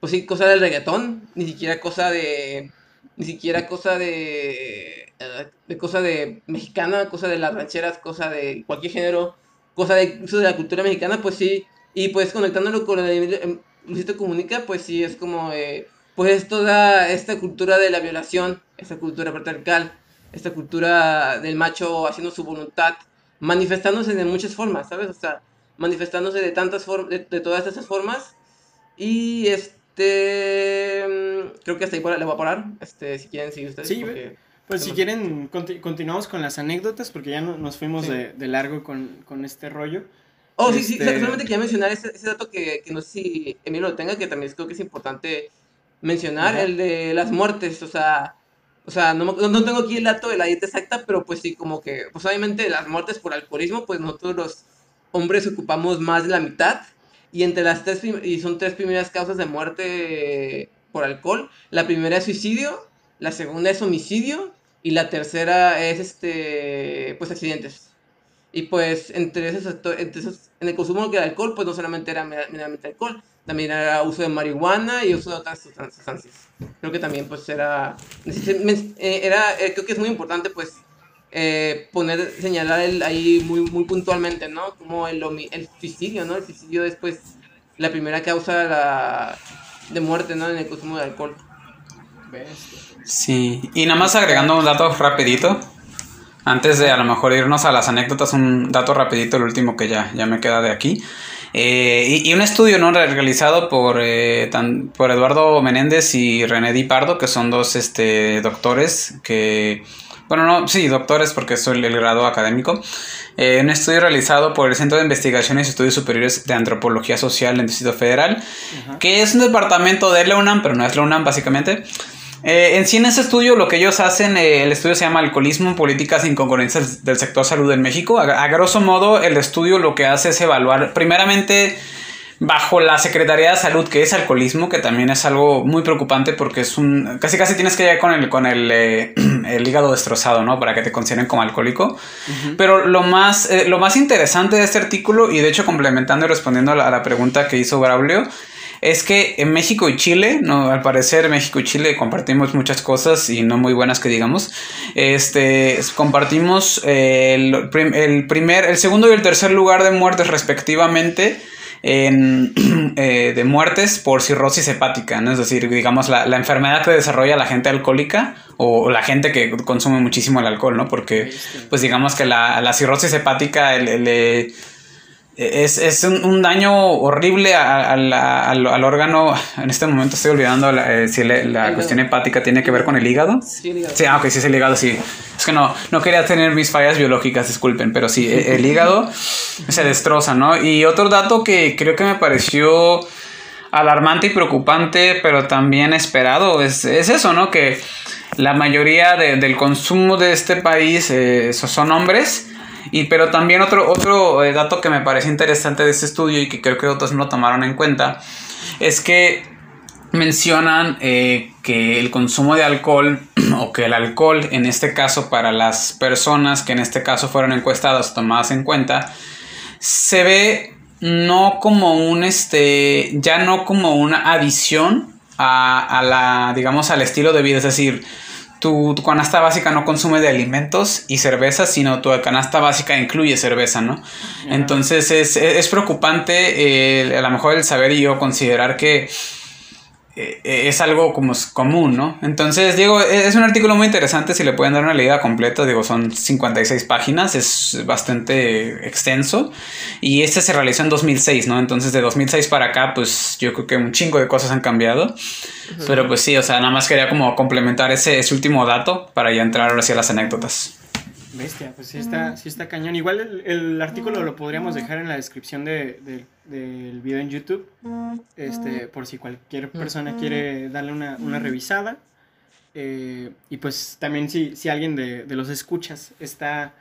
pues sí, cosa del reggaetón, ni siquiera cosa de, ni siquiera cosa de, eh, de cosa de mexicana, cosa de las rancheras, cosa de cualquier género, cosa de, de la cultura mexicana, pues sí, y pues conectándolo con el Luisito Comunica, pues sí, es como... Eh, pues toda esta cultura de la violación, esta cultura patriarcal, esta cultura del macho haciendo su voluntad, manifestándose de muchas formas, ¿sabes? O sea, manifestándose de tantas formas, de, todas estas formas. Y este, mm, creo que hasta ahí le voy a parar, este, si quieren seguir ustedes. Sí, pues si quieren, continuamos con las anécdotas, porque ya nos fuimos de, largo con, este rollo. Oh, sí, sí, este solamente quería mencionar ese, ese dato que, que, no sé si Emilio lo tenga, que también creo que es importante mencionar, el de las muertes, o sea, o sea, no, no, tengo aquí el dato de la dieta exacta, pero pues sí, como que, pues obviamente las muertes por alcoholismo, pues nosotros los hombres ocupamos más de la mitad, y entre las tres, y son tres primeras causas de muerte por alcohol, la primera es suicidio, la segunda es homicidio, y la tercera es, este, pues accidentes. Y pues entre esos, entre esos en el consumo de alcohol, pues no solamente era meramente alcohol, también era uso de marihuana y uso de otras sustancias. Creo que también pues era, eh, era eh, creo que es muy importante pues eh, poner, señalar el, ahí muy, muy puntualmente, ¿no? Como el, el suicidio, ¿no? El suicidio es pues la primera causa de, la, de muerte, ¿no? En el consumo de alcohol. Sí, y nada más agregando un dato rapidito. Antes de a lo mejor irnos a las anécdotas, un dato rapidito, el último que ya, ya me queda de aquí. Eh, y, un estudio ¿no? realizado por, eh, por Eduardo Menéndez y René Di Pardo, que son dos este, doctores que... Bueno, no, sí, doctores porque es el, grado académico. Eh, un estudio realizado por el Centro de Investigaciones y Estudios Superiores de Antropología Social del Distrito Federal, que es un departamento de la UNAM, pero no es la UNAM básicamente. Eh, en sí, en ese estudio, lo que ellos hacen, eh, el estudio se llama Alcoholismo, Políticas e Incongruencias del Sector Salud en México. A, grosso modo, el estudio lo que hace es evaluar, primeramente, bajo la Secretaría de Salud, que es alcoholismo, que también es algo muy preocupante porque es un. casi casi tienes que llegar con el, con el, eh, [clears throat] el hígado destrozado, ¿no? Para que te consideren como alcohólico. Pero lo más, lo más interesante de este artículo, y de hecho complementando y respondiendo a la, a la pregunta que hizo Braulio, es que en México y Chile, no, al parecer México y Chile compartimos muchas cosas y no muy buenas que digamos. Este, compartimos el, primer, el segundo y el tercer lugar de muertes respectivamente. En, [clears throat] eh, de muertes por cirrosis hepática, ¿no? es decir, digamos, la, enfermedad que desarrolla la gente alcohólica o la gente que consume muchísimo el alcohol, ¿no? Porque, pues digamos que la, la cirrosis hepática le es, un, daño horrible al, órgano. En este momento estoy olvidando eh, si la cuestión hepática tiene que ver con el hígado. Sí, el hígado. Sí, ah, ok, sí es el hígado, sí. Es que no, no quería tener mis fallas biológicas, disculpen, pero sí, e, el, hígado [laughs] se destroza, ¿no? Y otro dato que creo que me pareció alarmante y preocupante, pero también esperado, es, eso, ¿no? Que la mayoría del consumo de este país eh, son hombres y pero también otro, otro eh, dato que me parece interesante de este estudio y que creo que otros no tomaron en cuenta es que mencionan eh, que el consumo de alcohol [clears throat] o que el alcohol en este caso para las personas que en este caso fueron encuestadas tomadas en cuenta se ve no como un este ya no como una adición a, a la digamos al estilo de vida. Es decir tu, canasta básica no consume de alimentos y cerveza, sino tu canasta básica incluye cerveza, ¿no? Entonces es, preocupante eh, a lo mejor el saber y yo considerar que es algo como común, ¿no? Entonces, digo, e, es un artículo muy interesante, si le pueden dar una leída completa, digo, son 56 páginas, es bastante extenso, y este se realizó en 2006, ¿no? Entonces, de 2006 para acá, pues yo creo que un chingo de cosas han cambiado, pero pues sí, o sea, nada más quería como complementar ese, ese último dato para ya entrar ahora sí a las anécdotas. Bestia, pues sí está, sí está cañón. Igual el, artículo lo podríamos dejar en la descripción de, del video en YouTube, este, por si cualquier persona quiere darle una, revisada. Eh, y pues también si, si alguien de, los escuchas está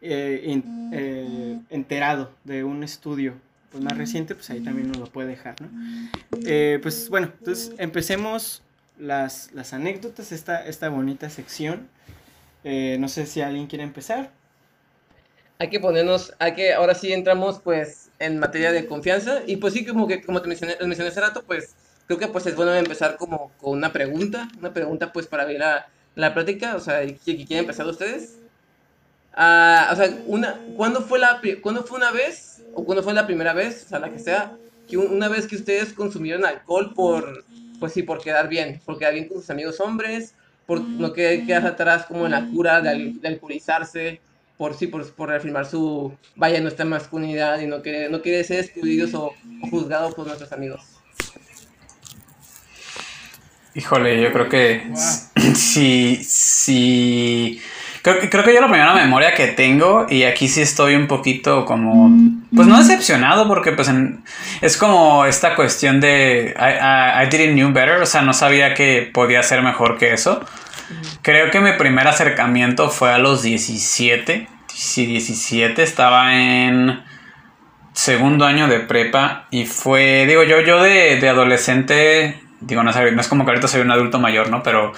eh, eh, enterado de un estudio pues, más reciente, pues ahí también nos lo puede dejar, ¿no? pues bueno, entonces empecemos las, las anécdotas, esta, esta bonita sección. No sé si alguien quiere empezar. Hay que ponernos, hay que, ahora sí entramos pues en materia de confianza. Y pues sí, como que como te mencioné, mencioné hace rato, pues creo que pues es bueno empezar como con una pregunta, una pregunta pues para ver la, la práctica, o sea, ¿quieren empezar ustedes? Ah, o sea, una, ¿cuándo fue, la, ¿cuándo fue una vez, o cuándo fue la primera vez, o sea, la que sea, que una vez que ustedes consumieron alcohol por, pues sí, por quedar bien, por quedar bien con sus amigos hombres, por no que quedas atrás como en la cura de, alcoholizarse, por sí, por, por reafirmar su, vaya, nuestra masculinidad y no quiere, no quiere ser excluidos o, juzgado por nuestros amigos. Híjole, yo creo que [clears throat] sí, sí. Creo, creo que yo la primera memoria que tengo, y aquí sí estoy un poquito como, pues no decepcionado, porque pues es como esta cuestión de I, I, didn't know better, o sea, no sabía que podía ser mejor que eso. Creo que mi primer acercamiento fue a los 17. Sí, 17, estaba en segundo año de prepa y fue, digo yo, yo de, de adolescente digo, no, no, es como que ahorita soy un adulto mayor, ¿no? Pero,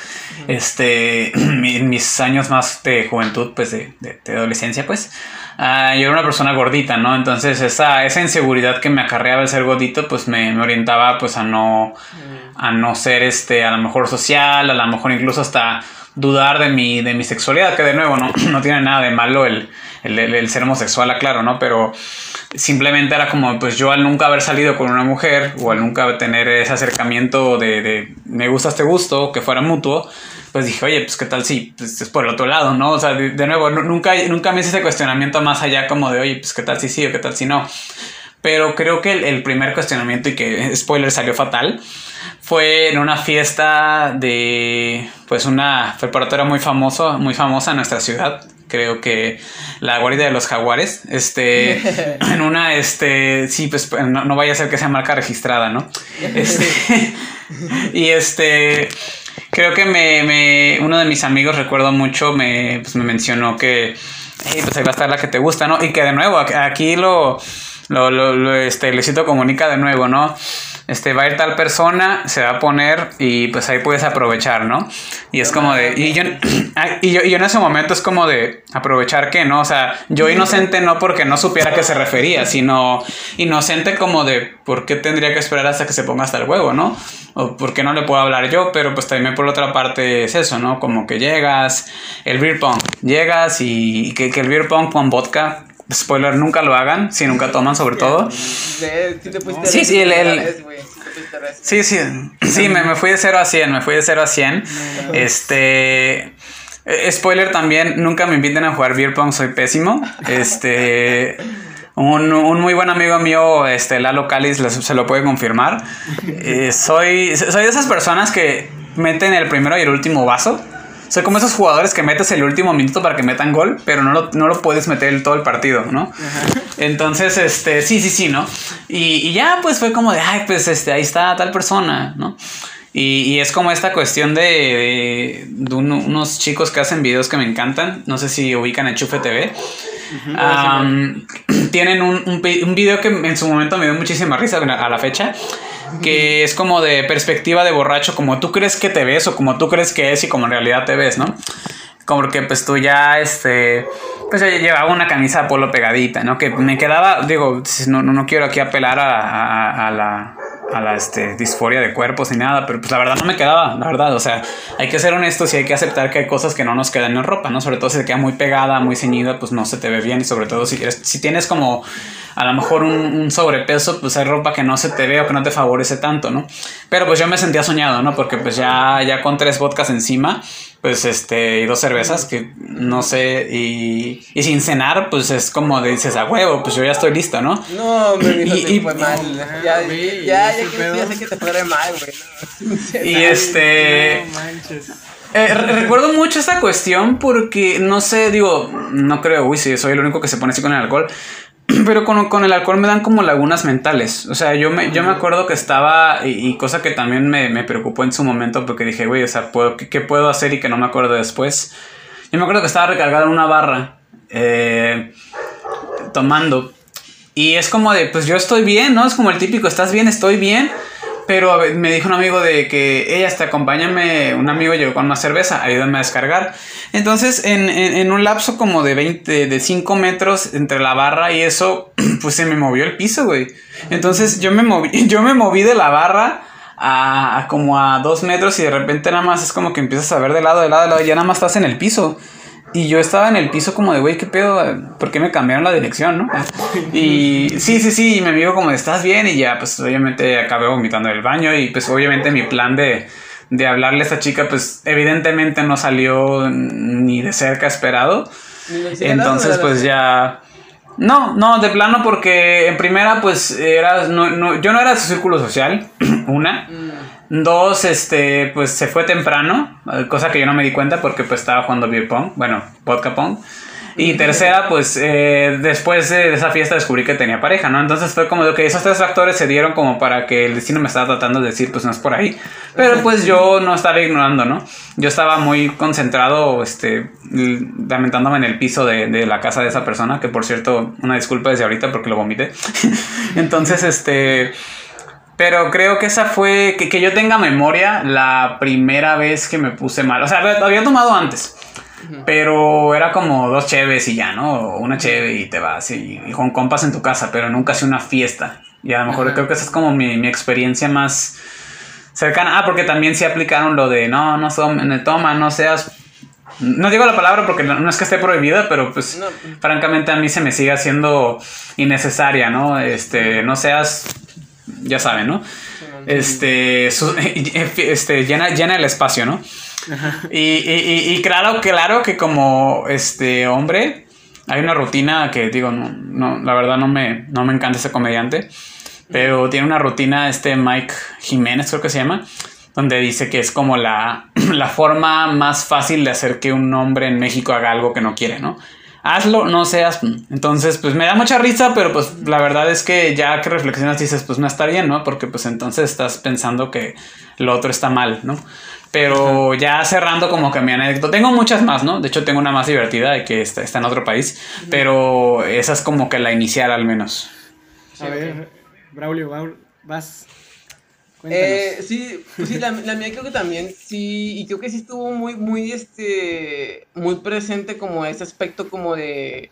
este, [clears throat] mis años más de juventud, pues de, de, adolescencia, pues, uh, yo era una persona gordita, ¿no? Entonces, esa, esa inseguridad que me acarreaba el ser gordito, pues me, me orientaba, pues, a no, a no ser, este, a lo mejor social, a lo mejor incluso hasta dudar de mi, de mi sexualidad, que de nuevo, no, [clears throat] no tiene nada de malo el, el, ser homosexual, aclaro, ¿no? Pero simplemente era como, pues yo al nunca haber salido con una mujer o al nunca tener ese acercamiento de, me gustas, te gusto, que fuera mutuo, pues dije, oye, pues qué tal si pues, es por el otro lado, ¿no? O sea, de, nuevo, nunca, nunca me hice ese cuestionamiento más allá como de, oye, pues qué tal si sí o qué tal si no. Pero creo que el, primer cuestionamiento y que, spoiler, salió fatal, fue en una fiesta de, pues una preparatoria muy famoso, muy famosa en nuestra ciudad, creo que la guarida de los jaguares, este, [laughs] en una, este, sí, pues no, vaya a ser que sea marca registrada, ¿no? [laughs] Este, y este, creo que me, me, uno de mis amigos, recuerdo mucho, me, pues me mencionó que, pues ahí va a estar la que te gusta, ¿no? Y que de nuevo, aquí lo, lo, lo, lo este, Luisito comunica de nuevo, ¿no? Este, va a ir tal persona, se va a poner y pues ahí puedes aprovechar, ¿no? Y es como de, y yo, [clears throat] y yo, y en ese momento es como de, aprovechar qué, ¿no? O sea, yo inocente no porque no supiera a qué se refería, sino inocente como de, ¿por qué tendría que esperar hasta que se ponga hasta el huevo, ¿no? O por qué no le puedo hablar yo, pero pues también por otra parte es eso, ¿no? Como que llegas, el beer pong, llegas y que, que el beer pong con vodka Spoiler, nunca lo hagan, si nunca toman sobre todo. Sí, sí, el... Sí, sí, sí, me, me, fui de 0 a 100, me fui de 0 a 100. Este... Eh, spoiler también, nunca me inviten a jugar beer pong, soy pésimo. Este... Un, un, muy buen amigo mío, este, Lalo Calis, se lo puede confirmar. Eh, soy, soy de esas personas que meten el primero y el último vaso. Soy como esos jugadores que metes el último minuto para que metan gol, pero no lo, no lo puedes meter el, todo el partido, ¿no? Entonces, este, sí, sí, sí, ¿no? Y, y, ya, pues fue como de, ay, pues este, ahí está tal persona, ¿no? Y, y es como esta cuestión de, de, unos chicos que hacen videos que me encantan. No sé si ubican a Chufe TV. [clears throat] tienen un, un, un, video que en su momento me dio muchísima risa a la fecha que es como de perspectiva de borracho, como tú crees que te ves o como tú crees que es y como en realidad te ves, ¿no? Como que pues tú ya, este, pues llevaba una camisa de polo pegadita, ¿no? Que me quedaba, digo, no, no quiero aquí apelar a, a, la, a la este, disforia de cuerpos ni nada, pero pues la verdad no me quedaba, la verdad, o sea, hay que ser honestos y hay que aceptar que hay cosas que no nos quedan en ropa, ¿no? Sobre todo si te queda muy pegada, muy ceñida, pues no se te ve bien y sobre todo si, si tienes como a lo mejor un, sobrepeso, pues hay ropa que no se te ve o que no te favorece tanto, ¿no? Pero pues yo me sentía soñado, ¿no? Porque pues ya, ya con tres vodkas encima, pues este, y dos cervezas, que no sé, y, y sin cenar, pues es como dices, a huevo, pues yo ya estoy listo, ¿no? No, me y, y, fue mal. Ya, ya, ya, ya, sé que te fue mal, güey. [laughs] y este... No manches. Eh, recuerdo mucho esta cuestión porque, no sé, digo, no creo, uy, si soy el único que se pone así con el alcohol, [clears throat] pero con, con, el alcohol me dan como lagunas mentales. O sea, yo me, yo me acuerdo que estaba, y, cosa que también me, me, preocupó en su momento, porque dije, güey, o sea, ¿puedo, qué, puedo hacer y que no me acuerdo después? Yo me acuerdo que estaba recargado en una barra, eh, tomando. Y es como de, pues yo estoy bien, ¿no? Es como el típico, ¿estás bien? Estoy bien. Pero me dijo un amigo de que ella hasta acompáñame, un amigo llegó con una cerveza, ayúdame a descargar. Entonces, en, en, un lapso como de 20, de 5 metros entre la barra y eso, [clears throat] pues se me movió el piso, güey. Entonces yo me moví, [laughs] yo me moví de la barra a, como a 2 metros y de repente nada más es como que empiezas a ver de lado, de lado, de lado, y ya nada más estás en el piso. Y yo estaba en el piso como de, güey, ¿qué pedo? ¿Por qué me cambiaron la dirección, no? Y sí, sí, sí, y mi amigo como, ¿estás bien? Y ya, pues obviamente acabé vomitando en el baño y pues obviamente mi plan de, de hablarle a esta chica, pues evidentemente no salió ni de cerca esperado. Entonces, pues ya... No, no, de plano porque en primera, pues era, no, no, yo no era su círculo social, [clears throat] una. Mm. Dos, este, pues se fue temprano, cosa que yo no me di cuenta porque pues estaba jugando beer pong, bueno, vodka pong. Y tercera, pues eh, después de esa fiesta descubrí que tenía pareja, ¿no? Entonces fue como que esos tres factores se dieron como para que el destino me estaba tratando de decir, pues no es por ahí. Pero pues yo no estaba ignorando, ¿no? Yo estaba muy concentrado, este, lamentándome en el piso de, de la casa de esa persona, que por cierto, una disculpa desde ahorita porque lo vomité. [laughs] Entonces, este... Pero creo que esa fue, que, que, yo tenga memoria, la primera vez que me puse mal. O sea, había tomado antes. Pero era como dos cheves y ya, ¿no? Una cheve y te vas y, con compas en tu casa, pero nunca hace una fiesta. Y a lo mejor creo que esa es como mi, mi, experiencia más cercana. Ah, porque también se aplicaron lo de no, no son, toma, no seas. No digo la palabra porque no, es que esté prohibida, pero pues francamente a mí se me sigue haciendo innecesaria, ¿no? Este, no seas ya saben, ¿no? Este, [laughs] este llena, llena el espacio, ¿no? Y, y, y, claro, claro que como este hombre, hay una rutina que digo, no, no, la verdad no me, no me encanta ese comediante, pero tiene una rutina, este Mike Jiménez creo que se llama, donde dice que es como la, [clears throat] la forma más fácil de hacer que un hombre en México haga algo que no quiere, ¿no? Hazlo, no seas. Entonces, pues me da mucha risa, pero pues la verdad es que ya que reflexionas dices, pues no está bien, ¿no? Porque pues entonces estás pensando que lo otro está mal, ¿no? Pero ya cerrando como que mi anécdota, tengo muchas más, ¿no? De hecho tengo una más divertida que está, está en otro país, pero esa es como que la inicial al menos. A ver, Braulio, vas. Eh, sí, pues sí, la, mía creo que también sí, y creo que sí estuvo muy, muy, este, muy presente como ese aspecto como de,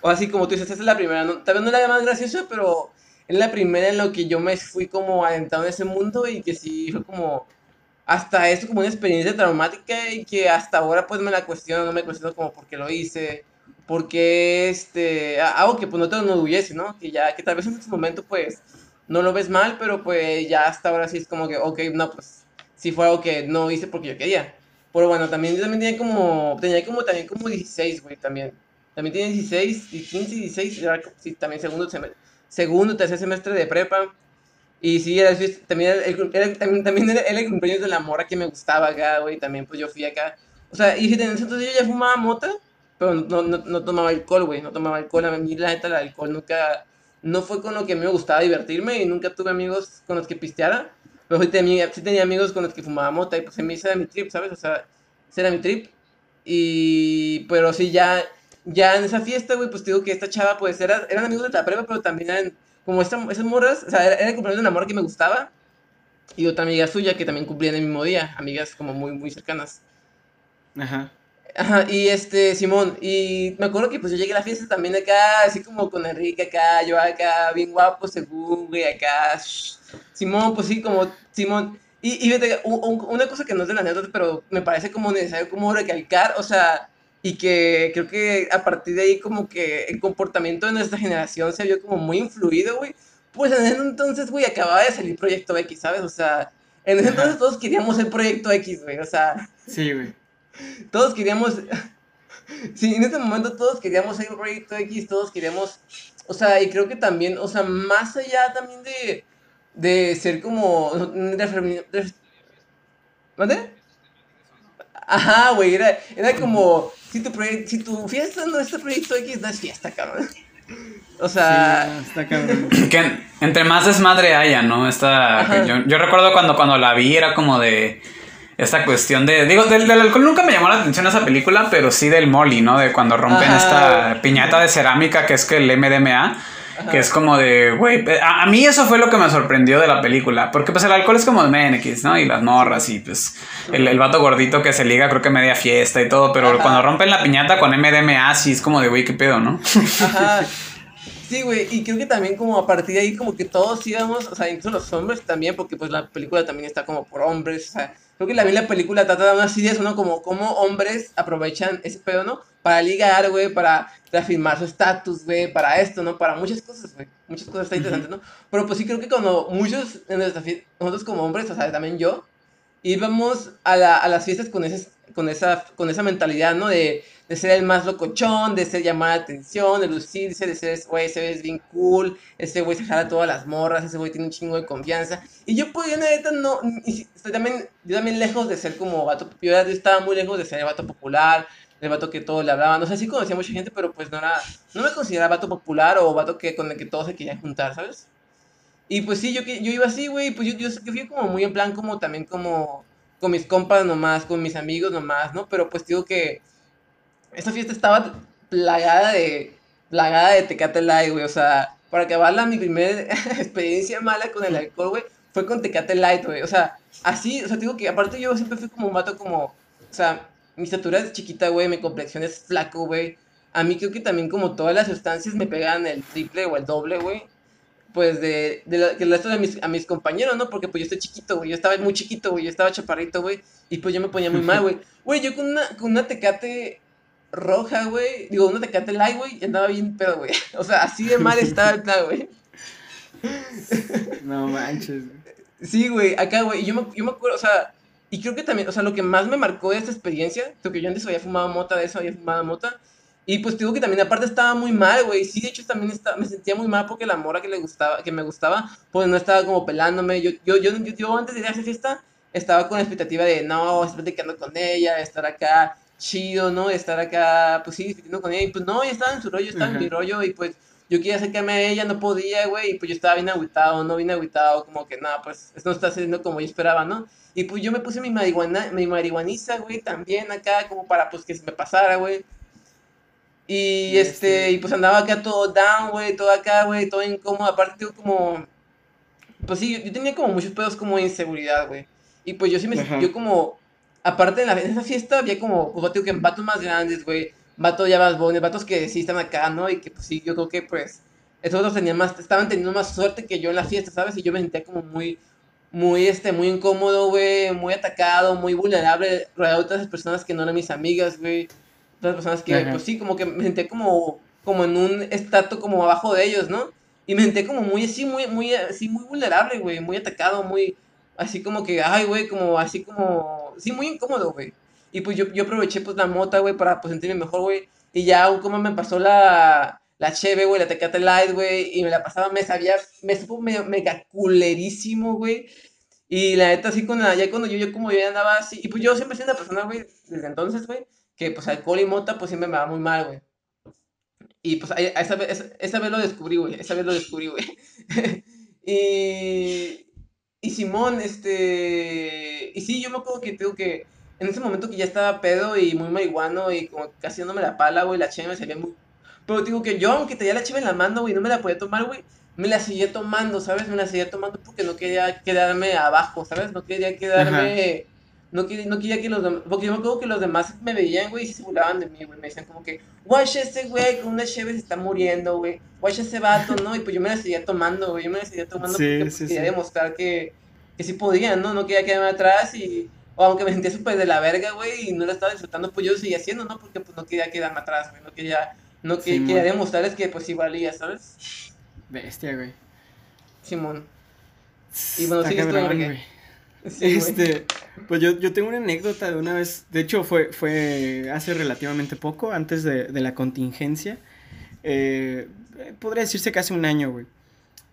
o así como tú dices, esta es la primera, no, tal vez no la más graciosa, pero es la primera en lo que yo me fui como adentrado en ese mundo y que sí fue como, hasta eso como una experiencia traumática y que hasta ahora pues me la cuestiono, no me cuestiono como por qué lo hice, porque este, algo que pues no te enorgullece, ¿no? Que ya, que tal vez en ese momento pues no lo ves mal, pero pues ya hasta ahora sí es como que, ok, no, pues sí fue algo que no hice porque yo quería. Pero bueno, también yo también tenía como, tenía como también como 16, güey, también. También tenía 16, 15, 16, sí, también segundo semestre, segundo, tercer semestre de prepa. Y sí, era, también, era, también, era, el cumpleaños de la mora que me gustaba acá, güey, también pues yo fui acá. O sea, y en ese entonces yo ya fumaba mota, pero no, no, no tomaba alcohol, güey, no tomaba alcohol. A mí la neta el alcohol nunca no fue con lo que me gustaba divertirme y nunca tuve amigos con los que pisteara. Pero sí tenía, amigos con los que fumaba mota y pues mí ese era mi trip, ¿sabes? O sea, ese era mi trip. Y, pero sí, ya, ya en esa fiesta, güey, pues digo que esta chava, pues era, eran amigos de la prueba, pero también eran como esta, esas morras, o sea, era, el cumpleaños de una amor que me gustaba. Y otra amiga suya que también cumplía en el mismo día, amigas como muy, muy cercanas. Ajá. Ajá, y este, Simón, y me acuerdo que pues yo llegué a la fiesta también acá, así como con Enrique acá, yo acá, bien guapo, según, güey, acá, Simón, pues sí, como, Simón, y, y fíjate, una cosa que no es de la anécdota, pero me parece como necesario como recalcar, o sea, y que creo que a partir de ahí como que el comportamiento de nuestra generación se vio como muy influido, güey, pues en ese entonces, güey, acababa de salir Proyecto X, ¿sabes? O sea, en ese entonces todos queríamos el Proyecto X, güey, o sea. Sí, güey. Todos queríamos. Sí, en ese momento todos queríamos ser un proyecto X, todos queríamos. O sea, y creo que también, o sea, más allá también de. De ser como. ¿Mande? Ajá, güey, era, era como. Si tu, si tu fiesta no es proyecto X, no es fiesta, cabrón. O sea. está cabrón. Que entre más desmadre haya, ¿no? Esta, yo, yo recuerdo cuando, cuando la vi, era como de esta cuestión de. Digo, del, alcohol nunca me llamó la atención esa película, pero sí del molly, ¿no? De cuando rompen esta piñata de cerámica que es que el MDMA. Que es como de, güey, a, mí eso fue lo que me sorprendió de la película, porque pues el alcohol es como de Menekis, ¿no? Y las morras y pues el, el, vato gordito que se liga creo que media fiesta y todo, pero cuando rompen la piñata con MDMA sí es como de, güey, qué pedo, ¿no? Ajá. [laughs] Sí, güey, y creo que también como a partir de ahí como que todos íbamos, o sea, incluso los hombres también, porque pues la película también está como por hombres, o sea, creo que la, la película trata de unas ideas, ¿no? Como cómo hombres aprovechan ese pedo, ¿no? Para ligar, güey, para reafirmar su estatus, güey, para esto, ¿no? Para muchas cosas, güey, muchas cosas está interesantes, ¿no? Pero pues sí creo que cuando muchos, en nuestra nosotros como hombres, o sea, también yo, íbamos a, la, a las fiestas con, ese, con, esa, con esa mentalidad, ¿no? De de ser el más locochón, de ser llamar la atención, de lucirse, de ser, güey, ese es bien cool, ese güey se jala todas las morras, ese güey tiene un chingo de confianza. Y yo, pues, yo neta, no, también, yo también lejos de ser como vato, yo estaba muy lejos de ser el vato popular, el vato que todos le hablaban, no sé, sí conocía mucha gente, pero pues no era, no me consideraba vato popular o vato que, con el que todos se querían juntar, ¿sabes? Y pues sí, yo, yo iba así, güey, pues yo, yo, yo fui como muy en plan, como también como con mis compas nomás, con mis amigos nomás, ¿no? Pero pues digo que esa fiesta estaba plagada de, plagada de Tecate Light, güey, o sea, para acabarla, mi primera [laughs] experiencia mala con el alcohol, güey, fue con Tecate Light, güey, o sea, así, o sea, digo que aparte yo siempre fui como un vato como, o sea, mi estatura es chiquita, güey, mi complexión es flaco, güey, a mí creo que también como todas las sustancias me pegaban el triple o el doble, güey, pues de, de que el resto de mis, a mis compañeros, ¿no? Porque pues yo estoy chiquito, güey, yo estaba muy chiquito, güey, yo estaba chaparrito, güey, y pues yo me ponía muy mal, güey. [laughs] Güey, yo con una, con una tecate roja, güey. Digo, uno te canta el like, güey, y andaba bien pedo, güey. [laughs] O sea, así de mal estaba el plan, güey. [laughs] No manches. Sí, güey, acá, güey. Yo me, yo me acuerdo, o sea, Y creo que también, o sea, lo que más me marcó de esta experiencia, porque yo antes había fumado mota de eso, había fumado mota, y pues digo que también aparte estaba muy mal, güey. Sí, de hecho también estaba, me sentía muy mal porque la mora que le gustaba, que me gustaba, pues no estaba como pelándome. Yo, yo, yo, yo, antes de ir a esa fiesta estaba con la expectativa de, no, estoy platicando con ella, estar acá chido, ¿no? Estar acá, pues sí, discutiendo con ella. Y pues no, ella estaba en su rollo, estaba en mi rollo y pues yo quería acercarme a ella, no podía, güey. Y pues yo estaba bien agüitado, no bien agüitado, como que nada, pues esto no está saliendo como yo esperaba, ¿no? Y pues yo me puse mi marihuana, mi marihuaniza, güey, también acá, como para pues que se me pasara, güey. Y, este, este, y pues andaba acá todo down, güey, todo acá, güey, todo incómodo. Aparte, como. Pues sí, yo, tenía como muchos pedos como de inseguridad, güey. Y pues yo sí me sentí como. Aparte, en, la, en esa fiesta había como, pues, digo que vatos más grandes, güey. Vatos ya más bones, vatos que sí están acá, ¿no? Y que pues sí, yo creo que pues. Esos otros tenían más, estaban teniendo más suerte que yo en la fiesta, ¿sabes? Y yo me sentía como muy, muy, este, muy incómodo, güey, muy atacado, muy vulnerable, rodeado de otras personas que no eran mis amigas, güey otras personas que, pues sí, como que me senté como, como en un estatus como abajo de ellos, ¿no? Y me senté como muy así, muy, muy, así, muy vulnerable, güey, muy atacado, muy, así como que, ay, güey, como, así como, sí, muy incómodo, güey. Y pues yo, yo aproveché, pues, la mota, güey, para, pues, sentirme mejor, güey. Y ya, como me pasó la, la cheve, güey, la Tecate Light, güey, y me la pasaba, me sabía, me supo mega culerísimo, güey. Y la neta, así, con la, ya cuando yo, yo como yo andaba así, y pues yo siempre soy una persona, güey, desde entonces, güey, que pues alcohol y mota pues siempre me va muy mal, güey. Y pues esa, esa, vez lo descubrí, güey. Esa vez lo descubrí, güey. [laughs] y, y Simón, este... Y sí, yo me acuerdo que tengo que... En ese momento que ya estaba pedo y muy marihuano y como casi no me la pala, güey, la cheve me salía muy... Pero digo que yo, aunque tenía la cheve en la mano, güey, no me la podía tomar, güey, me la seguía tomando, ¿sabes? Me la seguía tomando porque no quería quedarme abajo, ¿sabes? No quería quedarme... No, no quería que los demás, porque yo me acuerdo que los demás me veían, güey, y se burlaban de mí, güey. Me decían como que, watch ese güey con una cheve se está muriendo, güey. Watch ese vato, ¿no? Y pues yo me la seguía tomando, güey. Yo me la seguía tomando porque pues, quería demostrar que, que sí podía, ¿no? No quería quedarme atrás y, o aunque me sentía súper de la verga, güey, y no la estaba disfrutando, pues yo lo seguía haciendo, ¿no? Porque pues no quería quedarme atrás, güey. No quería, no quería demostrarles que pues sí valía, ¿sabes? Bestia, güey. Simón. Y bueno, sigues tú, güey este, pues yo, yo tengo una anécdota de una vez, de hecho fue, fue hace relativamente poco, antes de, de la contingencia, eh, podría decirse casi un año, güey.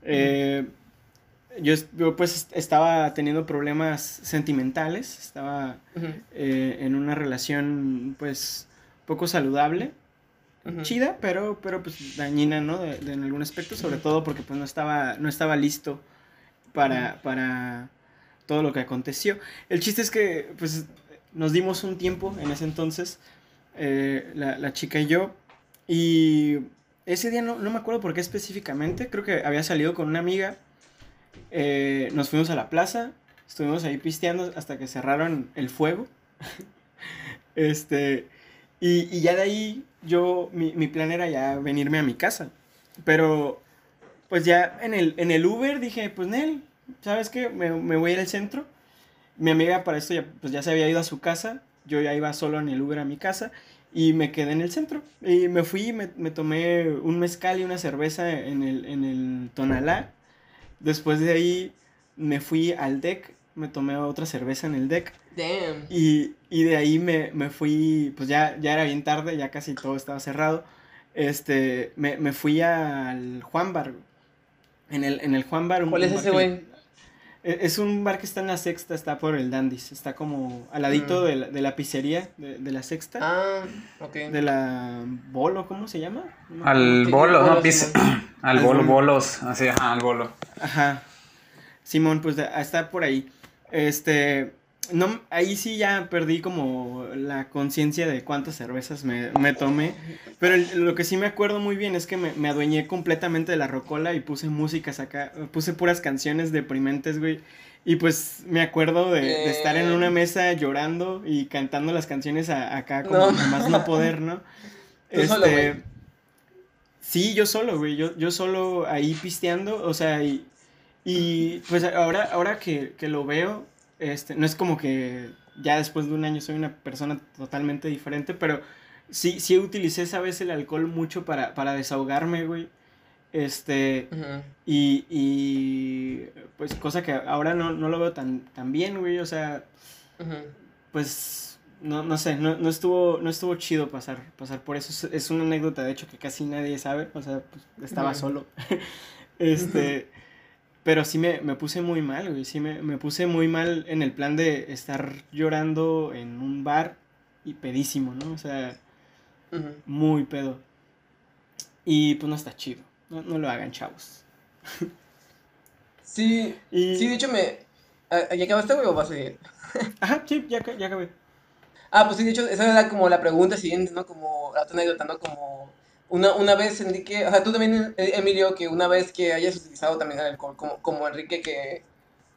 Eh, yo, yo, pues estaba teniendo problemas sentimentales, estaba eh, en una relación pues poco saludable, chida, pero, pero pues dañina, ¿no? De, en algún aspecto, sobre todo porque pues no estaba, no estaba listo para, para todo lo que aconteció. El chiste es que, pues, nos dimos un tiempo en ese entonces, eh, la, chica y yo, y ese día no, me acuerdo por qué específicamente, creo que había salido con una amiga, eh, nos fuimos a la plaza, estuvimos ahí pisteando hasta que cerraron el fuego, [laughs] este, y, ya de ahí yo, mi, mi plan era ya venirme a mi casa, pero pues ya en el, en el Uber dije, pues Nel, ¿sabes qué? Me, voy a ir al centro. Mi amiga para esto ya, pues ya se había ido a su casa. Yo ya iba solo en el Uber a mi casa. Y me quedé en el centro. Y me fui, me, me tomé un mezcal y una cerveza en el, en el Tonalá. Después de ahí me fui al deck. Me tomé otra cerveza en el deck. Damn. Y, y de ahí me, me, fui, pues ya, ya era bien tarde, ya casi todo estaba cerrado. Este, me, me fui al Juan Bar. En el, en el Juan Bar. ¿Cuál es ese güey? E, es un bar que está en la sexta, está por el Dandis. Está como al ladito mm. de, la, de, la, pizzería de, la sexta. Ah, ok. De la Bolo, ¿cómo se llama? [clears throat] Al Bolo, no, al, Bolo, Bolos, así, ajá, al Bolo. Ajá. Simón, pues está por ahí. Este, no, ahí sí ya perdí como la conciencia de cuántas cervezas me, tomé. Pero lo que sí me acuerdo muy bien es que me, adueñé completamente de la rocola y puse músicas acá. Puse puras canciones deprimentes, güey. Y pues me acuerdo de, estar en una mesa llorando y cantando las canciones acá como [laughs] más no poder, ¿no? este. sí, yo solo, güey. Yo, yo solo ahí pisteando. O sea, y, y pues ahora, ahora que, que lo veo este, no es como que ya después de un año soy una persona totalmente diferente, pero sí, sí utilicé esa vez el alcohol mucho para, para desahogarme, güey. Este, y, y, pues cosa que ahora no, lo veo tan, tan bien, güey, o sea, pues, no, no sé, no, no, estuvo, no estuvo chido pasar, pasar por eso. Es, una anécdota, de hecho, que casi nadie sabe, o sea, pues, estaba solo. [laughs] este, [laughs] pero sí me, me, puse muy mal, güey, sí me, me puse muy mal en el plan de estar llorando en un bar y pedísimo, ¿no? O sea, muy pedo. Y pues no está chido. No, no lo hagan, chavos. sí, [laughs] sí, de hecho me... ¿Ya acabaste, güey, o vas a seguir? [laughs] Ajá, sí, ya, ya acabé. Ah, pues sí, de hecho, esa era como la pregunta siguiente, ¿no? Como la otra anécdota, ¿no? Como una, una vez, Enrique, o sea, tú también, eh, Emilio, que una vez que hayas utilizado también el alcohol, como, como Enrique, que,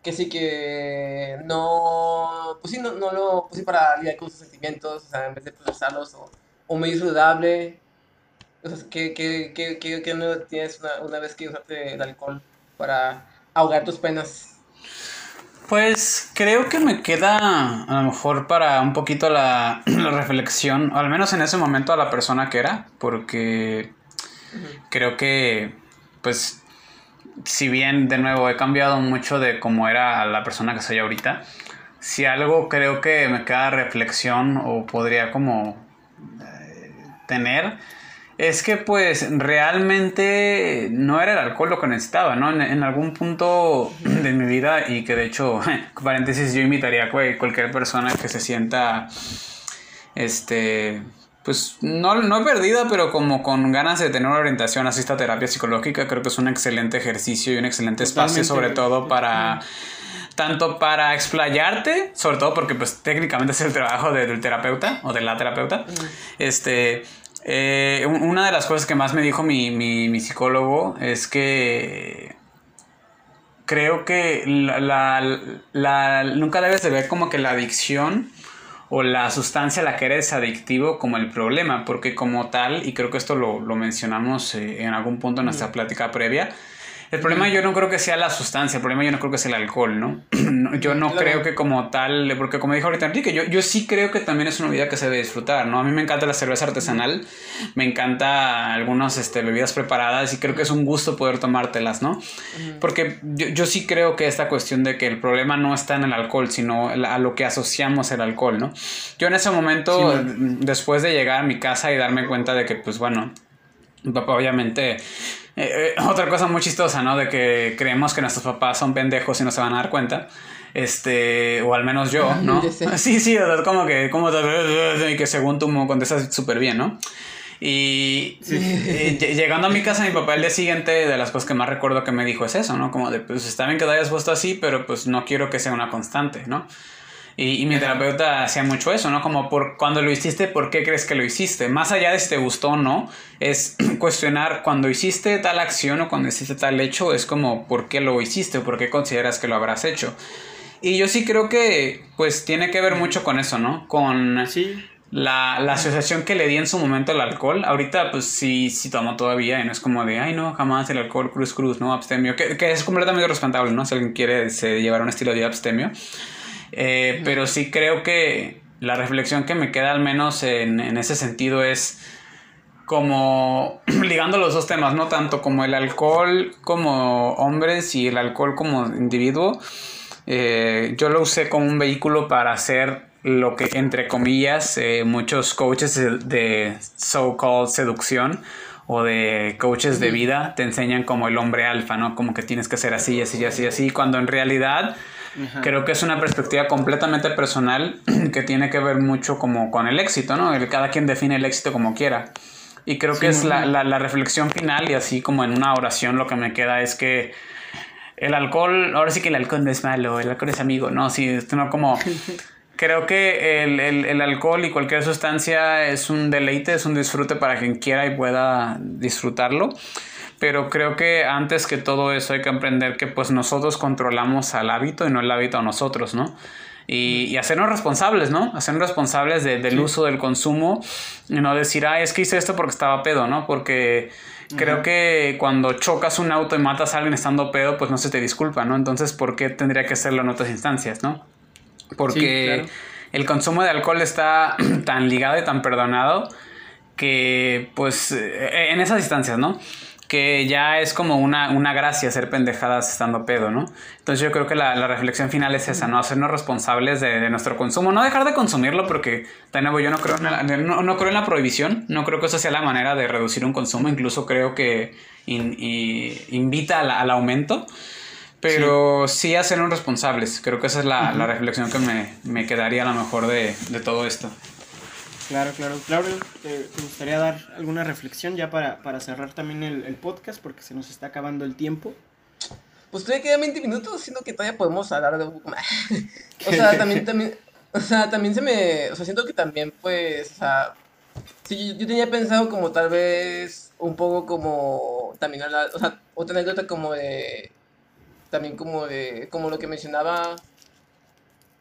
que sí que no, pues sí, no, no lo, pues sí, para lidiar con sus sentimientos, o sea, en vez de procesarlos, o, o muy saludable, o sea, ¿qué, qué, qué, qué, no tienes una, una vez que usaste el alcohol para ahogar tus penas? Pues creo que me queda a lo mejor para un poquito [clears throat] la, reflexión, al menos en ese momento a la persona que era, porque creo que pues si bien de nuevo he cambiado mucho de cómo era la persona que soy ahorita, si algo creo que me queda reflexión o podría como eh, tener es que pues realmente no era el alcohol lo que necesitaba, ¿no? En, algún punto de mi vida y que de hecho, [laughs] paréntesis, yo invitaría a cualquier persona que se sienta, este, pues no, no perdida, pero como con ganas de tener una orientación así esta terapia psicológica, creo que es un excelente ejercicio y un excelente espacio sobre todo para tanto para explayarte, sobre todo porque pues técnicamente es el trabajo del terapeuta o de la terapeuta, este, eh, una de las cosas que más me dijo mi, psicólogo es que creo que la, nunca debes de ver como que la adicción o la sustancia a la que eres adictivo como el problema, porque como tal, y creo que esto lo, mencionamos eh, en algún punto en nuestra plática previa, el problema yo no creo que sea la sustancia, el problema yo no creo que sea el alcohol, ¿no? [clears throat] yo no creo que como tal, porque como dijo ahorita Enrique, yo, yo sí creo que también es una vida que se debe disfrutar, ¿no? A mí me encanta la cerveza artesanal, me encanta algunas este, bebidas preparadas y creo que es un gusto poder tomártelas, ¿no? Porque yo, yo sí creo que esta cuestión de que el problema no está en el alcohol, sino a lo que asociamos el alcohol, ¿no? Yo en ese momento, después de llegar a mi casa y darme cuenta de que, pues bueno, papá obviamente eh, eh, otra cosa muy chistosa, ¿no? De que creemos que nuestros papás son pendejos y no se van a dar cuenta. Este, o al menos yo, [laughs] ¿no? [laughs] Sí, sí, como que, como y que según tú me contestas súper bien, ¿no? Y llegando a mi casa, mi papá el día siguiente, de las cosas que más recuerdo que me dijo es eso, ¿no? Como de, pues está bien que te hayas puesto así, pero pues no quiero que sea una constante, ¿no? Y, mi terapeuta hacía mucho eso, ¿no? Como por cuando lo hiciste, ¿por qué crees que lo hiciste? Más allá de si te gustó o no, es [clears throat] cuestionar cuando hiciste tal acción o cuando hiciste tal hecho, es como ¿por qué lo hiciste o por qué consideras que lo habrás hecho? Y yo sí creo que pues tiene que ver mucho con eso, ¿no? Con la, asociación que le di en su momento al alcohol. Ahorita pues sí, sí tomo todavía y no es como de, ay no, jamás el alcohol, cruz, cruz, ¿no? Abstemio, que, que es completamente responsable, ¿no? Si alguien quiere llevar un estilo de abstemio. Eh, pero sí creo que la reflexión que me queda al menos en, ese sentido es como [clears throat] ligando los dos temas, no tanto como el alcohol como hombres y el alcohol como individuo. Eh, yo lo usé como un vehículo para hacer lo que, entre comillas, eh, muchos coaches de, de so-called seducción o de coaches de vida te enseñan como el hombre alfa, ¿no? Como que tienes que ser así, así, así, así, cuando en realidad Creo que es una perspectiva completamente personal [clears throat] que tiene que ver mucho como con el éxito, ¿no? El, cada quien define el éxito como quiera. Y creo que es la, la, reflexión final y así como en una oración lo que me queda es que el alcohol, ahora sí que el alcohol no es malo, el alcohol es amigo, ¿no? Sí, no como... [laughs] Creo que el, el, el, alcohol y cualquier sustancia es un deleite, es un disfrute para quien quiera y pueda disfrutarlo pero creo que antes que todo eso hay que aprender que pues nosotros controlamos al hábito y no el hábito a nosotros, ¿no? Y, y hacernos responsables, ¿no? Hacernos responsables del uso, del consumo y no decir, ah, es que hice esto porque estaba pedo, ¿no? Porque creo que cuando chocas un auto y matas a alguien estando pedo, pues no se te disculpa, ¿no? Entonces, ¿por qué tendría que hacerlo en otras instancias, ¿no? Porque el consumo de alcohol está [clears throat] tan ligado y tan perdonado que, pues, en esas instancias, ¿no? Que ya es como una, una gracia ser pendejadas estando pedo, ¿no? Entonces yo creo que la, reflexión final es esa, ¿no? Hacernos responsables de, nuestro consumo, no dejar de consumirlo porque, de nuevo, yo no creo, en la, no, creo en la prohibición, no creo que esa sea la manera de reducir un consumo, incluso creo que invita al, aumento. Pero sí. hacernos responsables. Creo que esa es la, reflexión que me, quedaría a lo mejor de, de todo esto. Claro, claro. Claudio, ¿te, gustaría dar alguna reflexión ya para, para cerrar también el, podcast? Porque se nos está acabando el tiempo. Pues todavía quedan 20 minutos, siento que todavía podemos hablar de un poco más. o sea, [laughs] también, también, o sea, también se me, o sea, siento que también, pues, o sea, sí, yo, tenía pensado como tal vez un poco como, también hablar, o sea, otra anécdota como de, también como de, como lo que mencionaba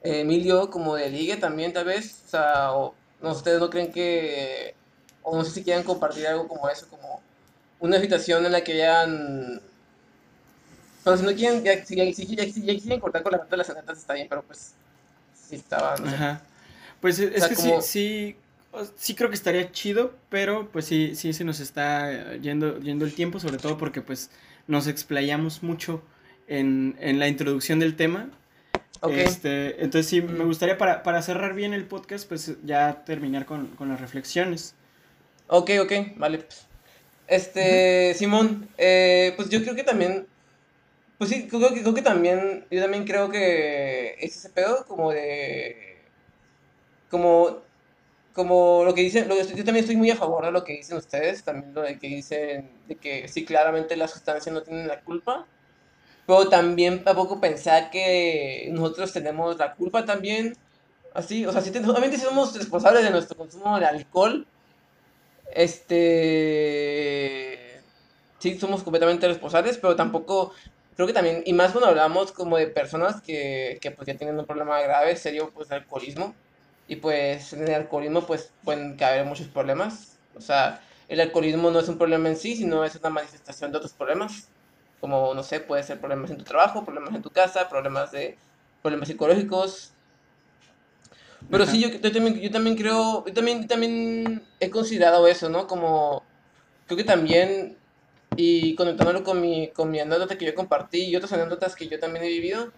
Emilio, como de ligue también tal vez, o sea, o, no, ¿Ustedes no creen que, o no sé si quieran compartir algo como eso, como una situación en la que hayan... Pero si no quieren, ya, si, ya, ya, quieren cortar con la parte de las anécdotas está bien, pero pues sí estaba, no Ajá. Pues es, que sí, sí, sí creo que estaría chido, pero pues sí, sí se nos está yendo, yendo el tiempo, sobre todo porque pues nos explayamos mucho en, en la introducción del tema este, entonces sí, me gustaría para, cerrar bien el podcast, pues ya terminar con, las reflexiones. Ok, ok, vale. Pues. Este, Simón, eh, pues yo creo que también, pues sí, creo que, creo que también, yo también creo que es ese pedo como de, como, como lo que dicen, yo también estoy muy a favor de lo que dicen ustedes, también lo de que dicen de que sí, claramente las sustancias no tienen la culpa, pero también tampoco pensar que nosotros tenemos la culpa también. Así, o sea, si obviamente somos responsables de nuestro consumo de alcohol. Este. Sí, somos completamente responsables, pero tampoco. Creo que también, y más cuando hablamos como de personas que, que pues ya tienen un problema grave, serio, pues de alcoholismo. Y pues en el alcoholismo pues pueden caber muchos problemas. O sea, el alcoholismo no es un problema en sí, sino es una manifestación de otros problemas como, no sé, puede ser problemas en tu trabajo, problemas en tu casa, problemas de problemas psicológicos. Pero sí, yo, también, yo también creo, yo también, también he considerado eso, ¿no? Como, creo que también, y conectándolo con mi, con mi anécdota que yo compartí y otras anécdotas que yo también he vivido,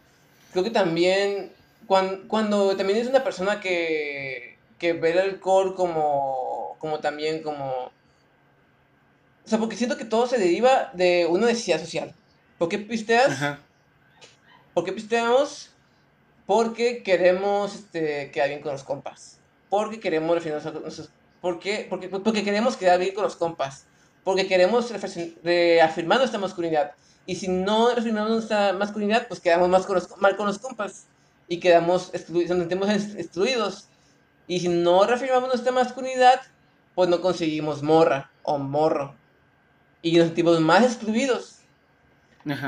creo que también, cuando, cuando también es una persona que, que ve el alcohol como, como también, como o sea, porque siento que todo se deriva de una necesidad social. ¿Por qué pisteas? Ajá. ¿Por qué pisteamos? Porque queremos este, quedar bien con los compas. Porque queremos reafirmar ¿Por qué? Porque, porque queremos quedar bien con los compas. Porque queremos reafirmar nuestra masculinidad. Y si no reafirmamos nuestra masculinidad, pues quedamos más con los, mal con los compas. Y quedamos excluidos, nos sentimos excluidos. Y si no reafirmamos nuestra masculinidad, pues no conseguimos morra o morro y nos sentimos más excluidos.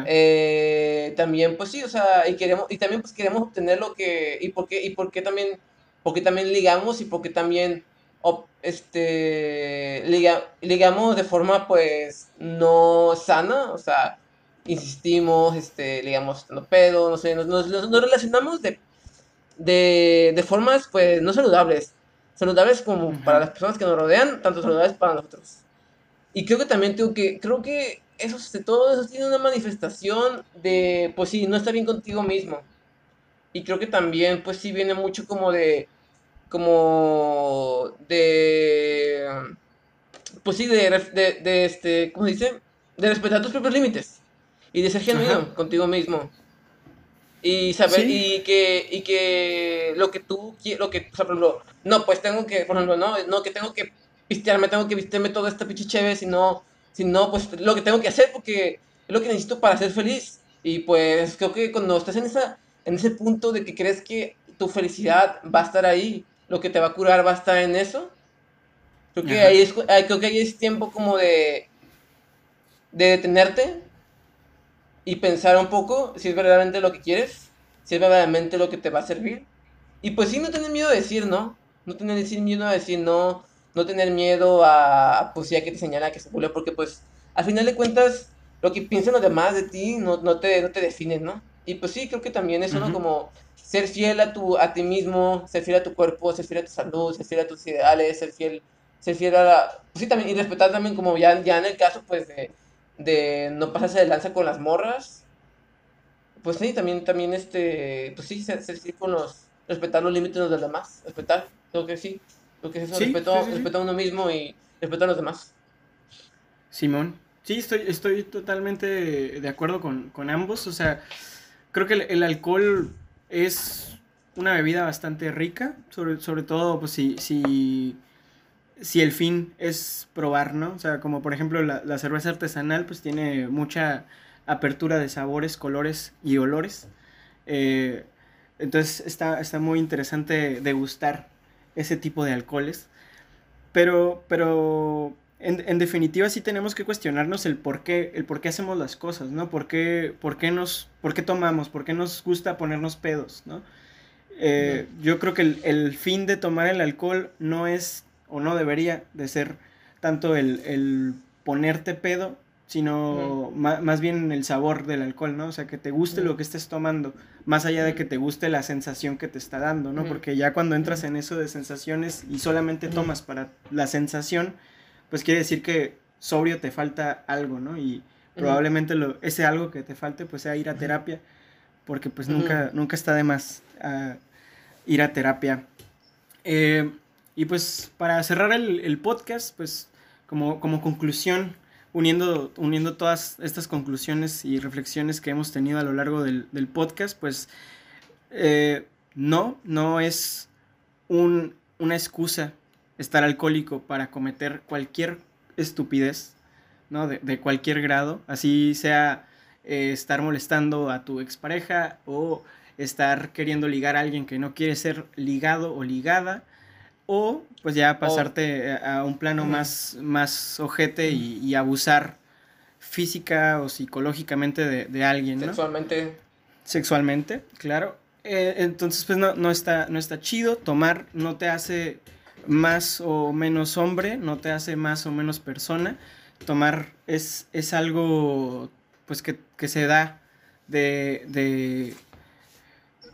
Eh, también, pues sí, o sea, y queremos, y también pues queremos obtener lo que, y por qué, y por qué también, porque también ligamos y porque también, este, ligamos de forma pues no sana, o sea, insistimos, este, ligamos estando pedo, no sé, nos, nos, nos relacionamos de, de, de, formas pues no saludables, saludables como para las personas que nos rodean, tanto saludables para nosotros. Y creo que también tengo que, creo que eso, todo eso tiene una manifestación de, pues sí, no está bien contigo mismo. Y creo que también, pues sí, viene mucho como de, como de, pues sí, de, de, de este, ¿cómo se dice? De respetar tus propios límites. Y de ser genuino contigo mismo. Y saber, y que, y que lo que tú, lo que, o sea, por ejemplo, no, pues tengo que, por ejemplo, no, no, que tengo que pistearme, tengo que vistirme toda esta pinche chévere, si no, si no, pues lo que tengo que hacer porque es lo que necesito para ser feliz. Y pues creo que cuando estás en, esa, en ese punto de que crees que tu felicidad va a estar ahí, lo que te va a curar va a estar en eso, creo que, ahí es, creo que ahí es tiempo como de, de detenerte y pensar un poco si es verdaderamente lo que quieres, si es verdaderamente lo que te va a servir. Y pues sí, no tener miedo a decir no, no tener miedo a decir no, no tener miedo a, pues ya que te señala que se vuelve, porque pues al final de cuentas lo que piensan los demás de ti no, no, te, no te definen, ¿no? Y pues sí, creo que también es uno Como ser fiel a, tu, a ti mismo, ser fiel a tu cuerpo, ser fiel a tu salud, ser fiel a tus ideales, ser fiel, ser fiel a la... Pues sí, también, y respetar también como ya, ya en el caso pues de, de no pasarse de lanza con las morras. Pues sí, también, también este, pues sí, ser, ser, con los, respetar los límites de los demás, respetar, creo que sí, que es eso, respeto, a uno mismo y respeto a los demás. Simón, sí, estoy, estoy totalmente de acuerdo con, con ambos, o sea, creo que el, alcohol es una bebida bastante rica, sobre, sobre todo pues si, si, si el fin es probar, ¿no? O sea, como por ejemplo la, cerveza artesanal pues tiene mucha apertura de sabores, colores y olores. Eh, entonces está, está muy interesante degustar ese tipo de alcoholes. Pero, pero en, definitiva sí tenemos que cuestionarnos el por qué, el por qué hacemos las cosas, ¿no? ¿Por qué, por qué nos, por qué tomamos? ¿Por qué nos gusta ponernos pedos, ¿no? Eh, yo creo que el, fin de tomar el alcohol no es, o no debería de ser tanto el, ponerte pedo, sino más, bien el sabor del alcohol, ¿no? O sea, que te guste lo que estés tomando, más allá de que te guste la sensación que te está dando, ¿no? Porque ya cuando entras en eso de sensaciones y solamente tomas para la sensación, pues quiere decir que sobrio te falta algo, ¿no? Y probablemente lo, ese algo que te falte pues sea ir a terapia, porque pues nunca, nunca está de más ah, ir a terapia. Eh, y pues para cerrar el, podcast, pues como, como conclusión, uniendo, uniendo todas estas conclusiones y reflexiones que hemos tenido a lo largo del, podcast, pues eh, no, no es un, una excusa estar alcohólico para cometer cualquier estupidez, ¿no? De, cualquier grado, así sea eh, estar molestando a tu expareja o estar queriendo ligar a alguien que no quiere ser ligado o ligada, o pues ya pasarte a un plano más, más ojete y, abusar física o psicológicamente de, alguien, ¿no? Sexualmente. Sexualmente, claro. Eh, entonces, pues no, no, está, no está chido. Tomar no te hace más o menos hombre, no te hace más o menos persona. Tomar es, es algo pues que, se da de, de,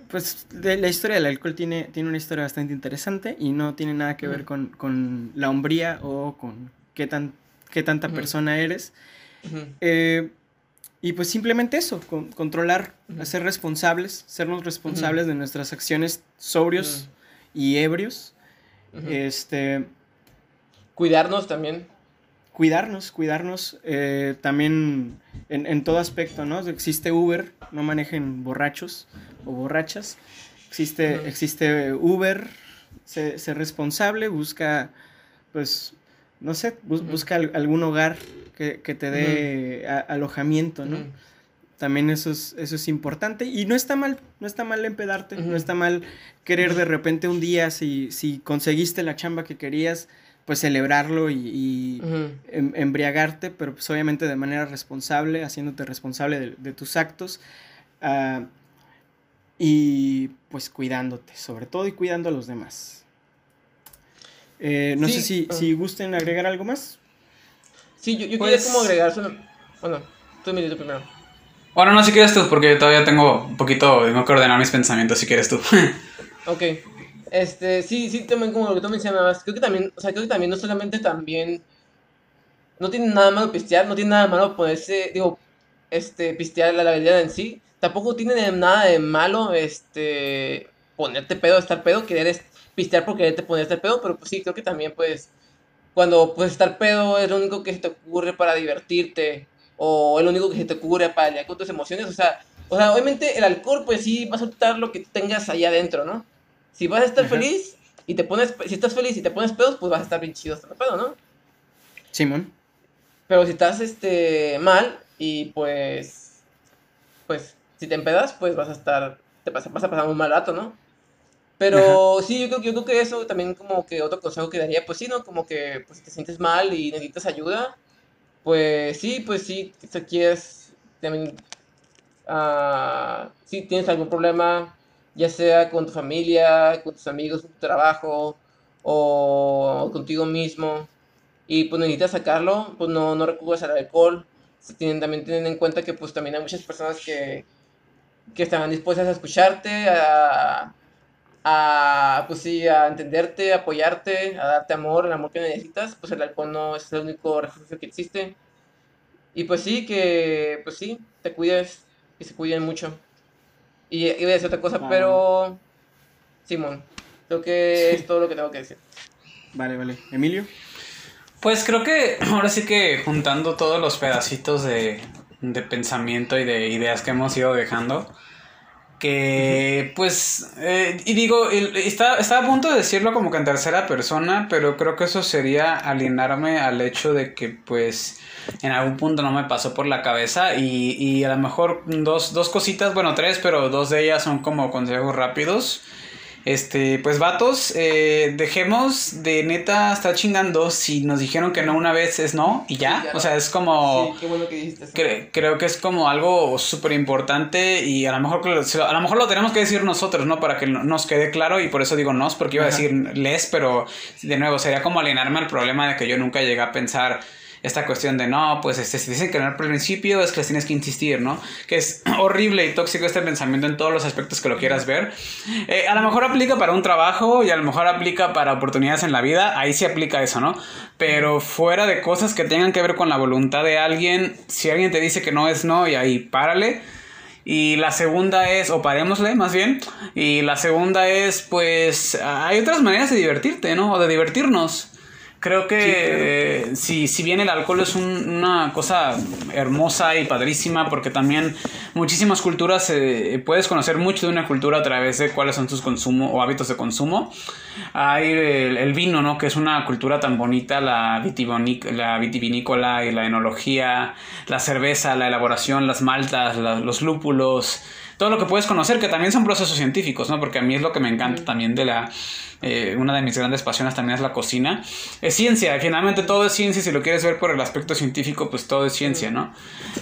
pues de la historia del alcohol tiene, tiene una historia bastante interesante y no tiene nada que ver con, la hombría o con qué, tan, qué tanta persona eres. Eh, y pues simplemente eso, controlar, ser responsables, sernos responsables de nuestras acciones sobrios y ebrios. Este. Cuidarnos también. Cuidarnos, cuidarnos eh, también en, todo aspecto, ¿no? Existe Uber, no manejen borrachos o borrachas. Existe, existe Uber, sé, responsable, busca, pues, no sé, busca algún hogar que, te dé alojamiento, ¿no? También eso es, eso es importante. Y no está mal, no está mal empedarte, no está mal querer de repente un día, si, si conseguiste la chamba que querías, pues celebrarlo y, em, embriagarte, pero pues obviamente de manera responsable, haciéndote responsable de, tus actos. Ah, y pues cuidándote, sobre todo y cuidando a los demás. Eh, no sé si, ah. si gusten agregar algo más. Sí, yo, yo quería pues como agregar solo... Bueno, tú me primero. Bueno, no, si quieres tú, porque todavía tengo un poquito, tengo que ordenar mis pensamientos si quieres tú. [laughs] ok. Este, sí, sí, también como lo que tú mencionabas, creo que también, o sea, creo que también no solamente también, no tiene nada malo pistear, no tiene nada malo ponerse, digo, este, pistear la, la bebida en sí, tampoco tiene nada de malo, este, ponerte pedo, estar pedo, querer pistear por quererte ponerte pedo, pero pues sí, creo que también, pues, cuando puedes estar pedo es lo único que se te ocurre para divertirte, o es lo único que se te ocurre para lidiar con tus emociones, o sea, o sea, obviamente el alcohol pues sí va a soltar lo que tengas allá adentro, ¿no? Si vas a estar feliz y te pones, si estás feliz y te pones pedos, pues vas a estar bien chido hasta pedo, ¿no? Simón. Pero si estás este mal y pues pues si te empedas, pues vas a estar te vas, a pasar un mal rato, ¿no? Pero sí, yo creo, yo creo que eso también como que otro consejo que daría, pues sí, ¿no? Como que pues, si te sientes mal y necesitas ayuda, pues sí, pues sí, si quieres también, uh, si tienes algún problema, ya sea con tu familia, con tus amigos, con tu trabajo o contigo mismo, y pues necesitas sacarlo, pues no, no recurres al alcohol. Tienen, también tienen en cuenta que pues también hay muchas personas que, que están dispuestas a escucharte, a, a, pues sí, a entenderte, a apoyarte, a darte amor, el amor que necesitas, pues el alcohol no es el único refugio que existe. Y pues sí, que pues sí, te cuides y se cuiden mucho. Y iba a decir otra cosa, pero Simón, creo que es todo lo que tengo que decir. Vale, vale. Emilio. Pues creo que [clears throat] ahora sí que juntando todos los pedacitos de, de pensamiento y de ideas que hemos ido dejando, que pues, eh, y digo, está, está, a punto de decirlo como que en tercera persona, pero creo que eso sería alienarme al hecho de que pues en algún punto no me pasó por la cabeza y, y a lo mejor dos, dos cositas, bueno tres, pero dos de ellas son como consejos rápidos. Este, pues vatos, eh, dejemos de neta estar chingando si nos dijeron que no una vez es no y ya. o sea, es como... Sí, qué bueno que dijiste creo que es como algo súper importante y a lo, mejor, a lo mejor lo tenemos que decir nosotros, ¿no? Para que nos quede claro y por eso digo nos, porque iba a decir les, pero de nuevo sería como alienarme al problema de que yo nunca llegué a pensar esta cuestión de no, pues este, si dicen que no al principio es que les tienes que insistir, ¿no? Que es [clears throat] horrible y tóxico este pensamiento en todos los aspectos que lo quieras ver. Eh, a lo mejor aplica para un trabajo y a lo mejor aplica para oportunidades en la vida, ahí sí aplica eso, ¿no? Pero fuera de cosas que tengan que ver con la voluntad de alguien, si alguien te dice que no es no y ahí párale. Y la segunda es, o parémosle más bien, y la segunda es, pues, hay otras maneras de divertirte, ¿no? O de divertirnos. Creo que si, si bien el alcohol es una cosa hermosa y padrísima, porque también muchísimas culturas eh, puedes conocer mucho de una cultura a través de cuáles son tus consumos o hábitos de consumo. Hay el, vino, ¿no? Que es una cultura tan bonita, la, la vitivinícola y la enología, la cerveza, la elaboración, las maltas, los lúpulos, todo lo que puedes conocer, que también son procesos científicos, ¿no? Porque a mí es lo que me encanta también de la eh, una de mis grandes pasiones también es la cocina. Es ciencia, finalmente todo es ciencia, si lo quieres ver por el aspecto científico, pues todo es ciencia, ¿no?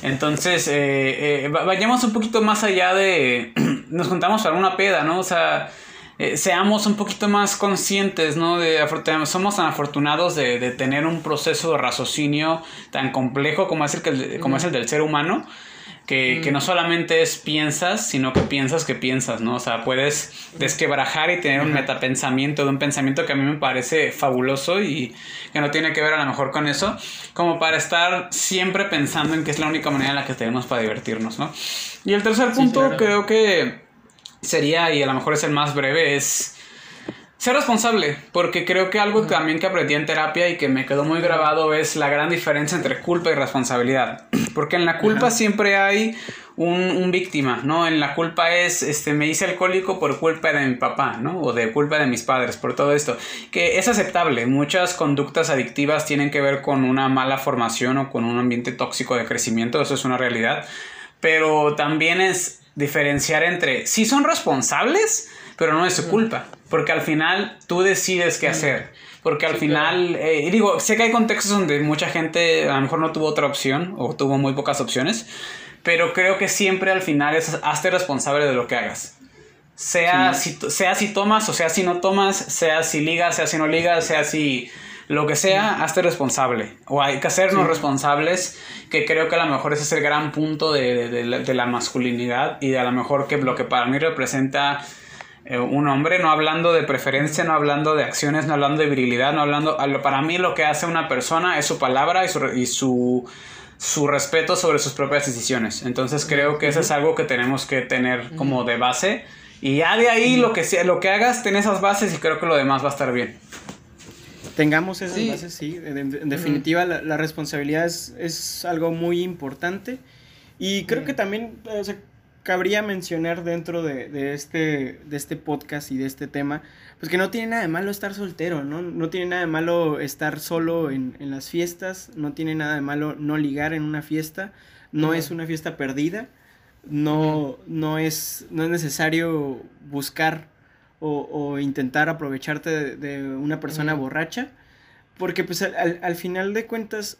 Entonces, eh, eh, vayamos un poquito más allá de, [clears throat] nos juntamos para una peda, ¿no? O sea, seamos un poquito más conscientes, ¿no? De, somos tan afortunados de, tener un proceso de raciocinio tan complejo como es el, que, como es el del ser humano que, que, no solamente es piensas, sino que piensas que piensas, ¿no? O sea, puedes desquebrajar y tener un metapensamiento de un pensamiento que a mí me parece fabuloso y que no tiene que ver a lo mejor con eso, como para estar siempre pensando en que es la única manera en la que tenemos para divertirnos, ¿no? Y el tercer punto creo que sería, y a lo mejor es el más breve, es ser responsable, porque creo que algo también que aprendí en terapia y que me quedó muy grabado es la gran diferencia entre culpa y responsabilidad. Porque en la culpa siempre hay un, víctima, ¿no? En la culpa es, este, me hice alcohólico por culpa de mi papá, ¿no? O de culpa de mis padres, por todo esto. Que es aceptable. Muchas conductas adictivas tienen que ver con una mala formación o con un ambiente tóxico de crecimiento, eso es una realidad. Pero también es diferenciar entre, si son responsables, pero no es su culpa, porque al final tú decides qué hacer. Porque al final, eh, digo, sé que hay contextos donde mucha gente a lo mejor no tuvo otra opción o tuvo muy pocas opciones, pero creo que siempre al final es hazte responsable de lo que hagas. Sea, si, sea si tomas o sea si no tomas, sea si ligas, sea si no ligas, sea si lo que sea, hazte responsable. O hay que hacernos responsables, que creo que a lo mejor ese es el gran punto de, de, de, la masculinidad y de a lo mejor que lo que para mí representa eh, un hombre, no hablando de preferencia, no hablando de acciones, no hablando de virilidad, no hablando... Para mí lo que hace una persona es su palabra y su, y su, su respeto sobre sus propias decisiones. Entonces creo que eso es algo que tenemos que tener como de base. Y ya de ahí lo que, sea, lo que hagas, ten esas bases y creo que lo demás va a estar bien. Tengamos esas bases, sí. En, definitiva, la, responsabilidad es, es, algo muy importante. Y creo que también, cabría mencionar dentro de, este, de este podcast y de este tema, pues que no tiene nada de malo estar soltero, ¿no? No tiene nada de malo estar solo en, las fiestas, no tiene nada de malo no ligar en una fiesta, no es una fiesta perdida, no, no, es, no es necesario buscar o, intentar aprovecharte de, una persona borracha, porque pues al, al final de cuentas,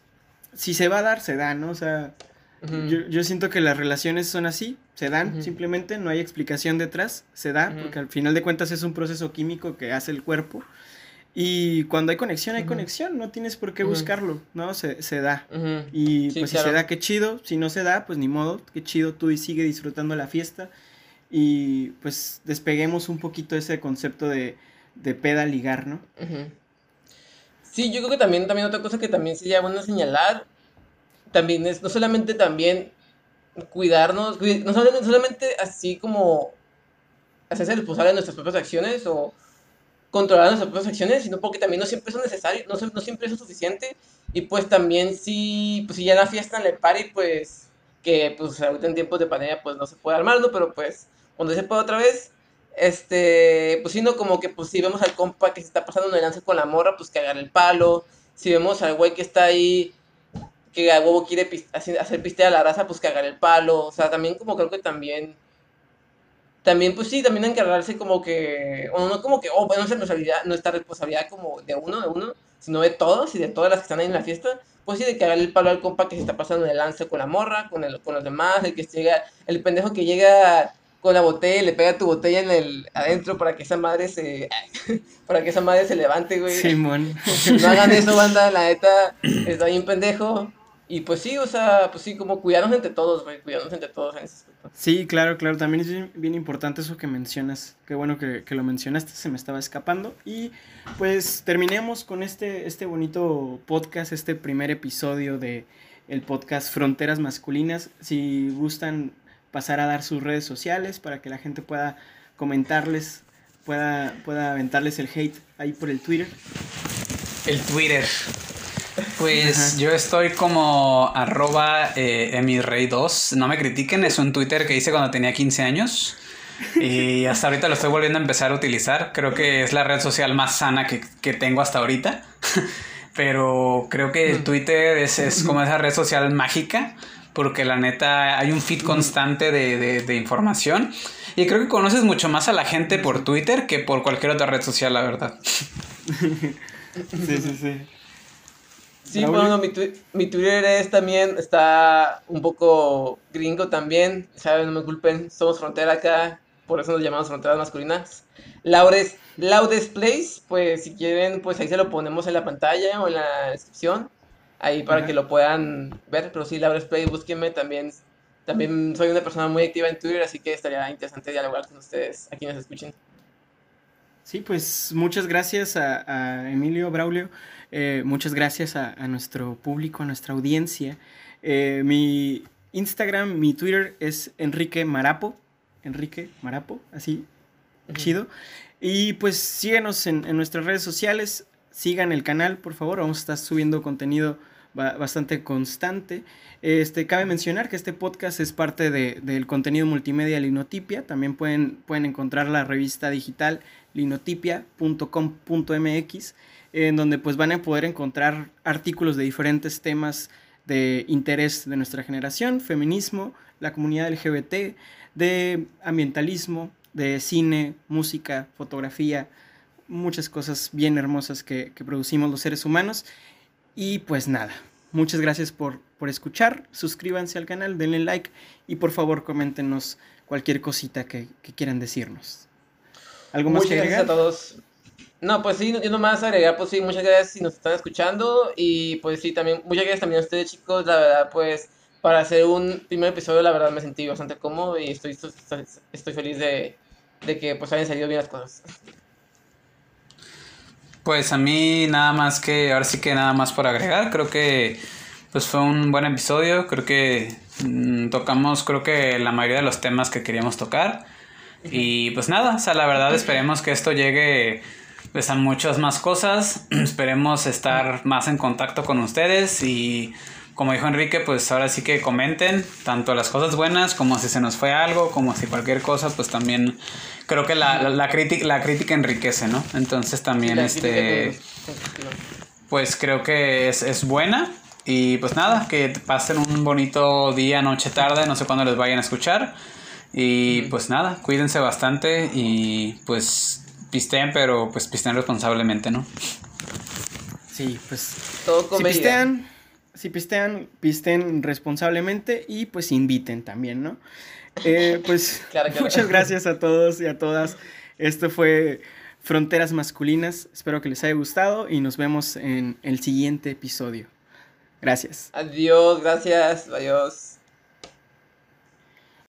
si se va a dar, se da, ¿no? O sea, yo, yo, siento que las relaciones son así, se dan simplemente, no hay explicación detrás, se da, porque al final de cuentas es un proceso químico que hace el cuerpo. Y cuando hay conexión, hay conexión, no tienes por qué buscarlo, ¿no? Se, se da. Y pues si se da, qué chido, si no se da, pues ni modo, qué chido, tú y sigue disfrutando la fiesta. Y pues despeguemos un poquito ese concepto de, de peda ligar, ¿no? Sí, yo creo que también, también otra cosa que también sería bueno señalar también es, no solamente también cuidarnos, no solamente, así como hacerse responsable de nuestras propias acciones o controlar nuestras propias acciones, sino porque también no siempre es necesario, no, no siempre es suficiente. Y pues también si, pues si ya la fiesta en el party, pues que pues ahorita en tiempos de pandemia pues no se puede armar, ¿no? Pero pues cuando se puede otra vez, este, pues sino como que pues si vemos al compa que se está pasando un lance con la morra, pues que agarre el palo. Si vemos al güey que está ahí que a huevo quiere hacer piste a la raza, pues agarre el palo. O sea, también como creo que también. También, pues sí, también encargarse como que. O no como que, oh, bueno, nuestra responsabilidad, nuestra responsabilidad como de uno, de uno, sino de todos y de todas las que están ahí en la fiesta. Pues sí, de agarre el palo al compa que se está pasando el lance con la morra, con, el, con los demás, el que llega, el pendejo que llega con la botella y le pega tu botella en el adentro para que esa madre se [laughs] para que esa madre se levante, güey. Simón. no hagan eso, banda, la neta [clears throat] está bien pendejo. Y pues sí, o sea, pues sí, como cuidarnos entre todos, güey, cuidarnos entre todos en ese aspecto. Sí, claro, claro, también es bien, importante eso que mencionas. Qué bueno que, lo mencionaste, se me estaba escapando. Y pues terminemos con este, este bonito podcast, este primer episodio de el podcast Fronteras Masculinas. Si gustan pasar a dar sus redes sociales para que la gente pueda comentarles, pueda, pueda aventarles el hate ahí por el Twitter. El Twitter. Pues yo estoy como arroba eh, emirrey2. No me critiquen, es un Twitter que hice cuando tenía 15 años. Y hasta ahorita lo estoy volviendo a empezar a utilizar. Creo que es la red social más sana que, tengo hasta ahorita. [laughs] Pero creo que Twitter es, como esa red social mágica. Porque la neta hay un feed constante de, de información. Y creo que conoces mucho más a la gente por Twitter que por cualquier otra red social, la verdad. [laughs] Sí, sí, sí. Sí, bueno, mi, mi, Twitter es también, está un poco gringo también, ¿saben? No me culpen, somos frontera acá, por eso nos llamamos fronteras masculinas. Laures, Laudes Place, pues si quieren, pues ahí se lo ponemos en la pantalla o en la descripción, ahí para que lo puedan ver, pero sí, Laudes Place, búsquenme también. También soy una persona muy activa en Twitter, así que estaría interesante dialogar con ustedes, aquí nos escuchen. Sí, pues muchas gracias a, a Emilio Braulio. Eh, muchas gracias a, nuestro público, a nuestra audiencia. Eh, mi Instagram, mi Twitter es Enrique Marapo. Enrique Marapo, así, chido. Y pues síguenos en, nuestras redes sociales, sigan el canal, por favor. Vamos a estar subiendo contenido bastante constante. Este, cabe mencionar que este podcast es parte del contenido multimedia Linotipia. También pueden, pueden encontrar la revista digital linotipia.com.mx en donde pues van a poder encontrar artículos de diferentes temas de interés de nuestra generación, feminismo, la comunidad LGBT, de ambientalismo, de cine, música, fotografía, muchas cosas bien hermosas que, producimos los seres humanos. Y pues nada, muchas gracias por, por escuchar, suscríbanse al canal, denle like y por favor coméntenos cualquier cosita que, quieran decirnos. ¿Algo más que agregar? Gracias a todos. No, pues sí, yo nomás agregar, pues sí, muchas gracias si nos están escuchando y pues sí, también, muchas gracias también a ustedes chicos, la verdad, pues para hacer un primer episodio, la verdad me sentí bastante cómodo y estoy, estoy, feliz de, de, que pues hayan salido bien las cosas. Pues a mí nada más que, ahora sí que nada más por agregar, creo que pues fue un buen episodio, creo que mm, tocamos creo que la mayoría de los temas que queríamos tocar y pues nada, o sea, la verdad esperemos que esto llegue están muchas más cosas. [clears throat] Esperemos estar más en contacto con ustedes y como dijo Enrique, pues ahora sí que comenten tanto las cosas buenas como si se nos fue algo, como si cualquier cosa, pues también creo que la, la, crítica, la crítica enriquece, ¿no? Entonces también este... Pues creo que es, es buena y pues nada, que pasen un bonito día, noche, tarde, no sé cuándo les vayan a escuchar. Y pues nada, cuídense bastante y pues pisteen, pero pues pisteen responsablemente, ¿no? Sí, pues. Todo si pistean, si pistean, pisten responsablemente y pues inviten también, ¿no? Eh, pues [laughs] muchas gracias a todos y a todas. Esto fue Fronteras Masculinas. Espero que les haya gustado y nos vemos en el siguiente episodio. Gracias. Adiós, gracias, adiós.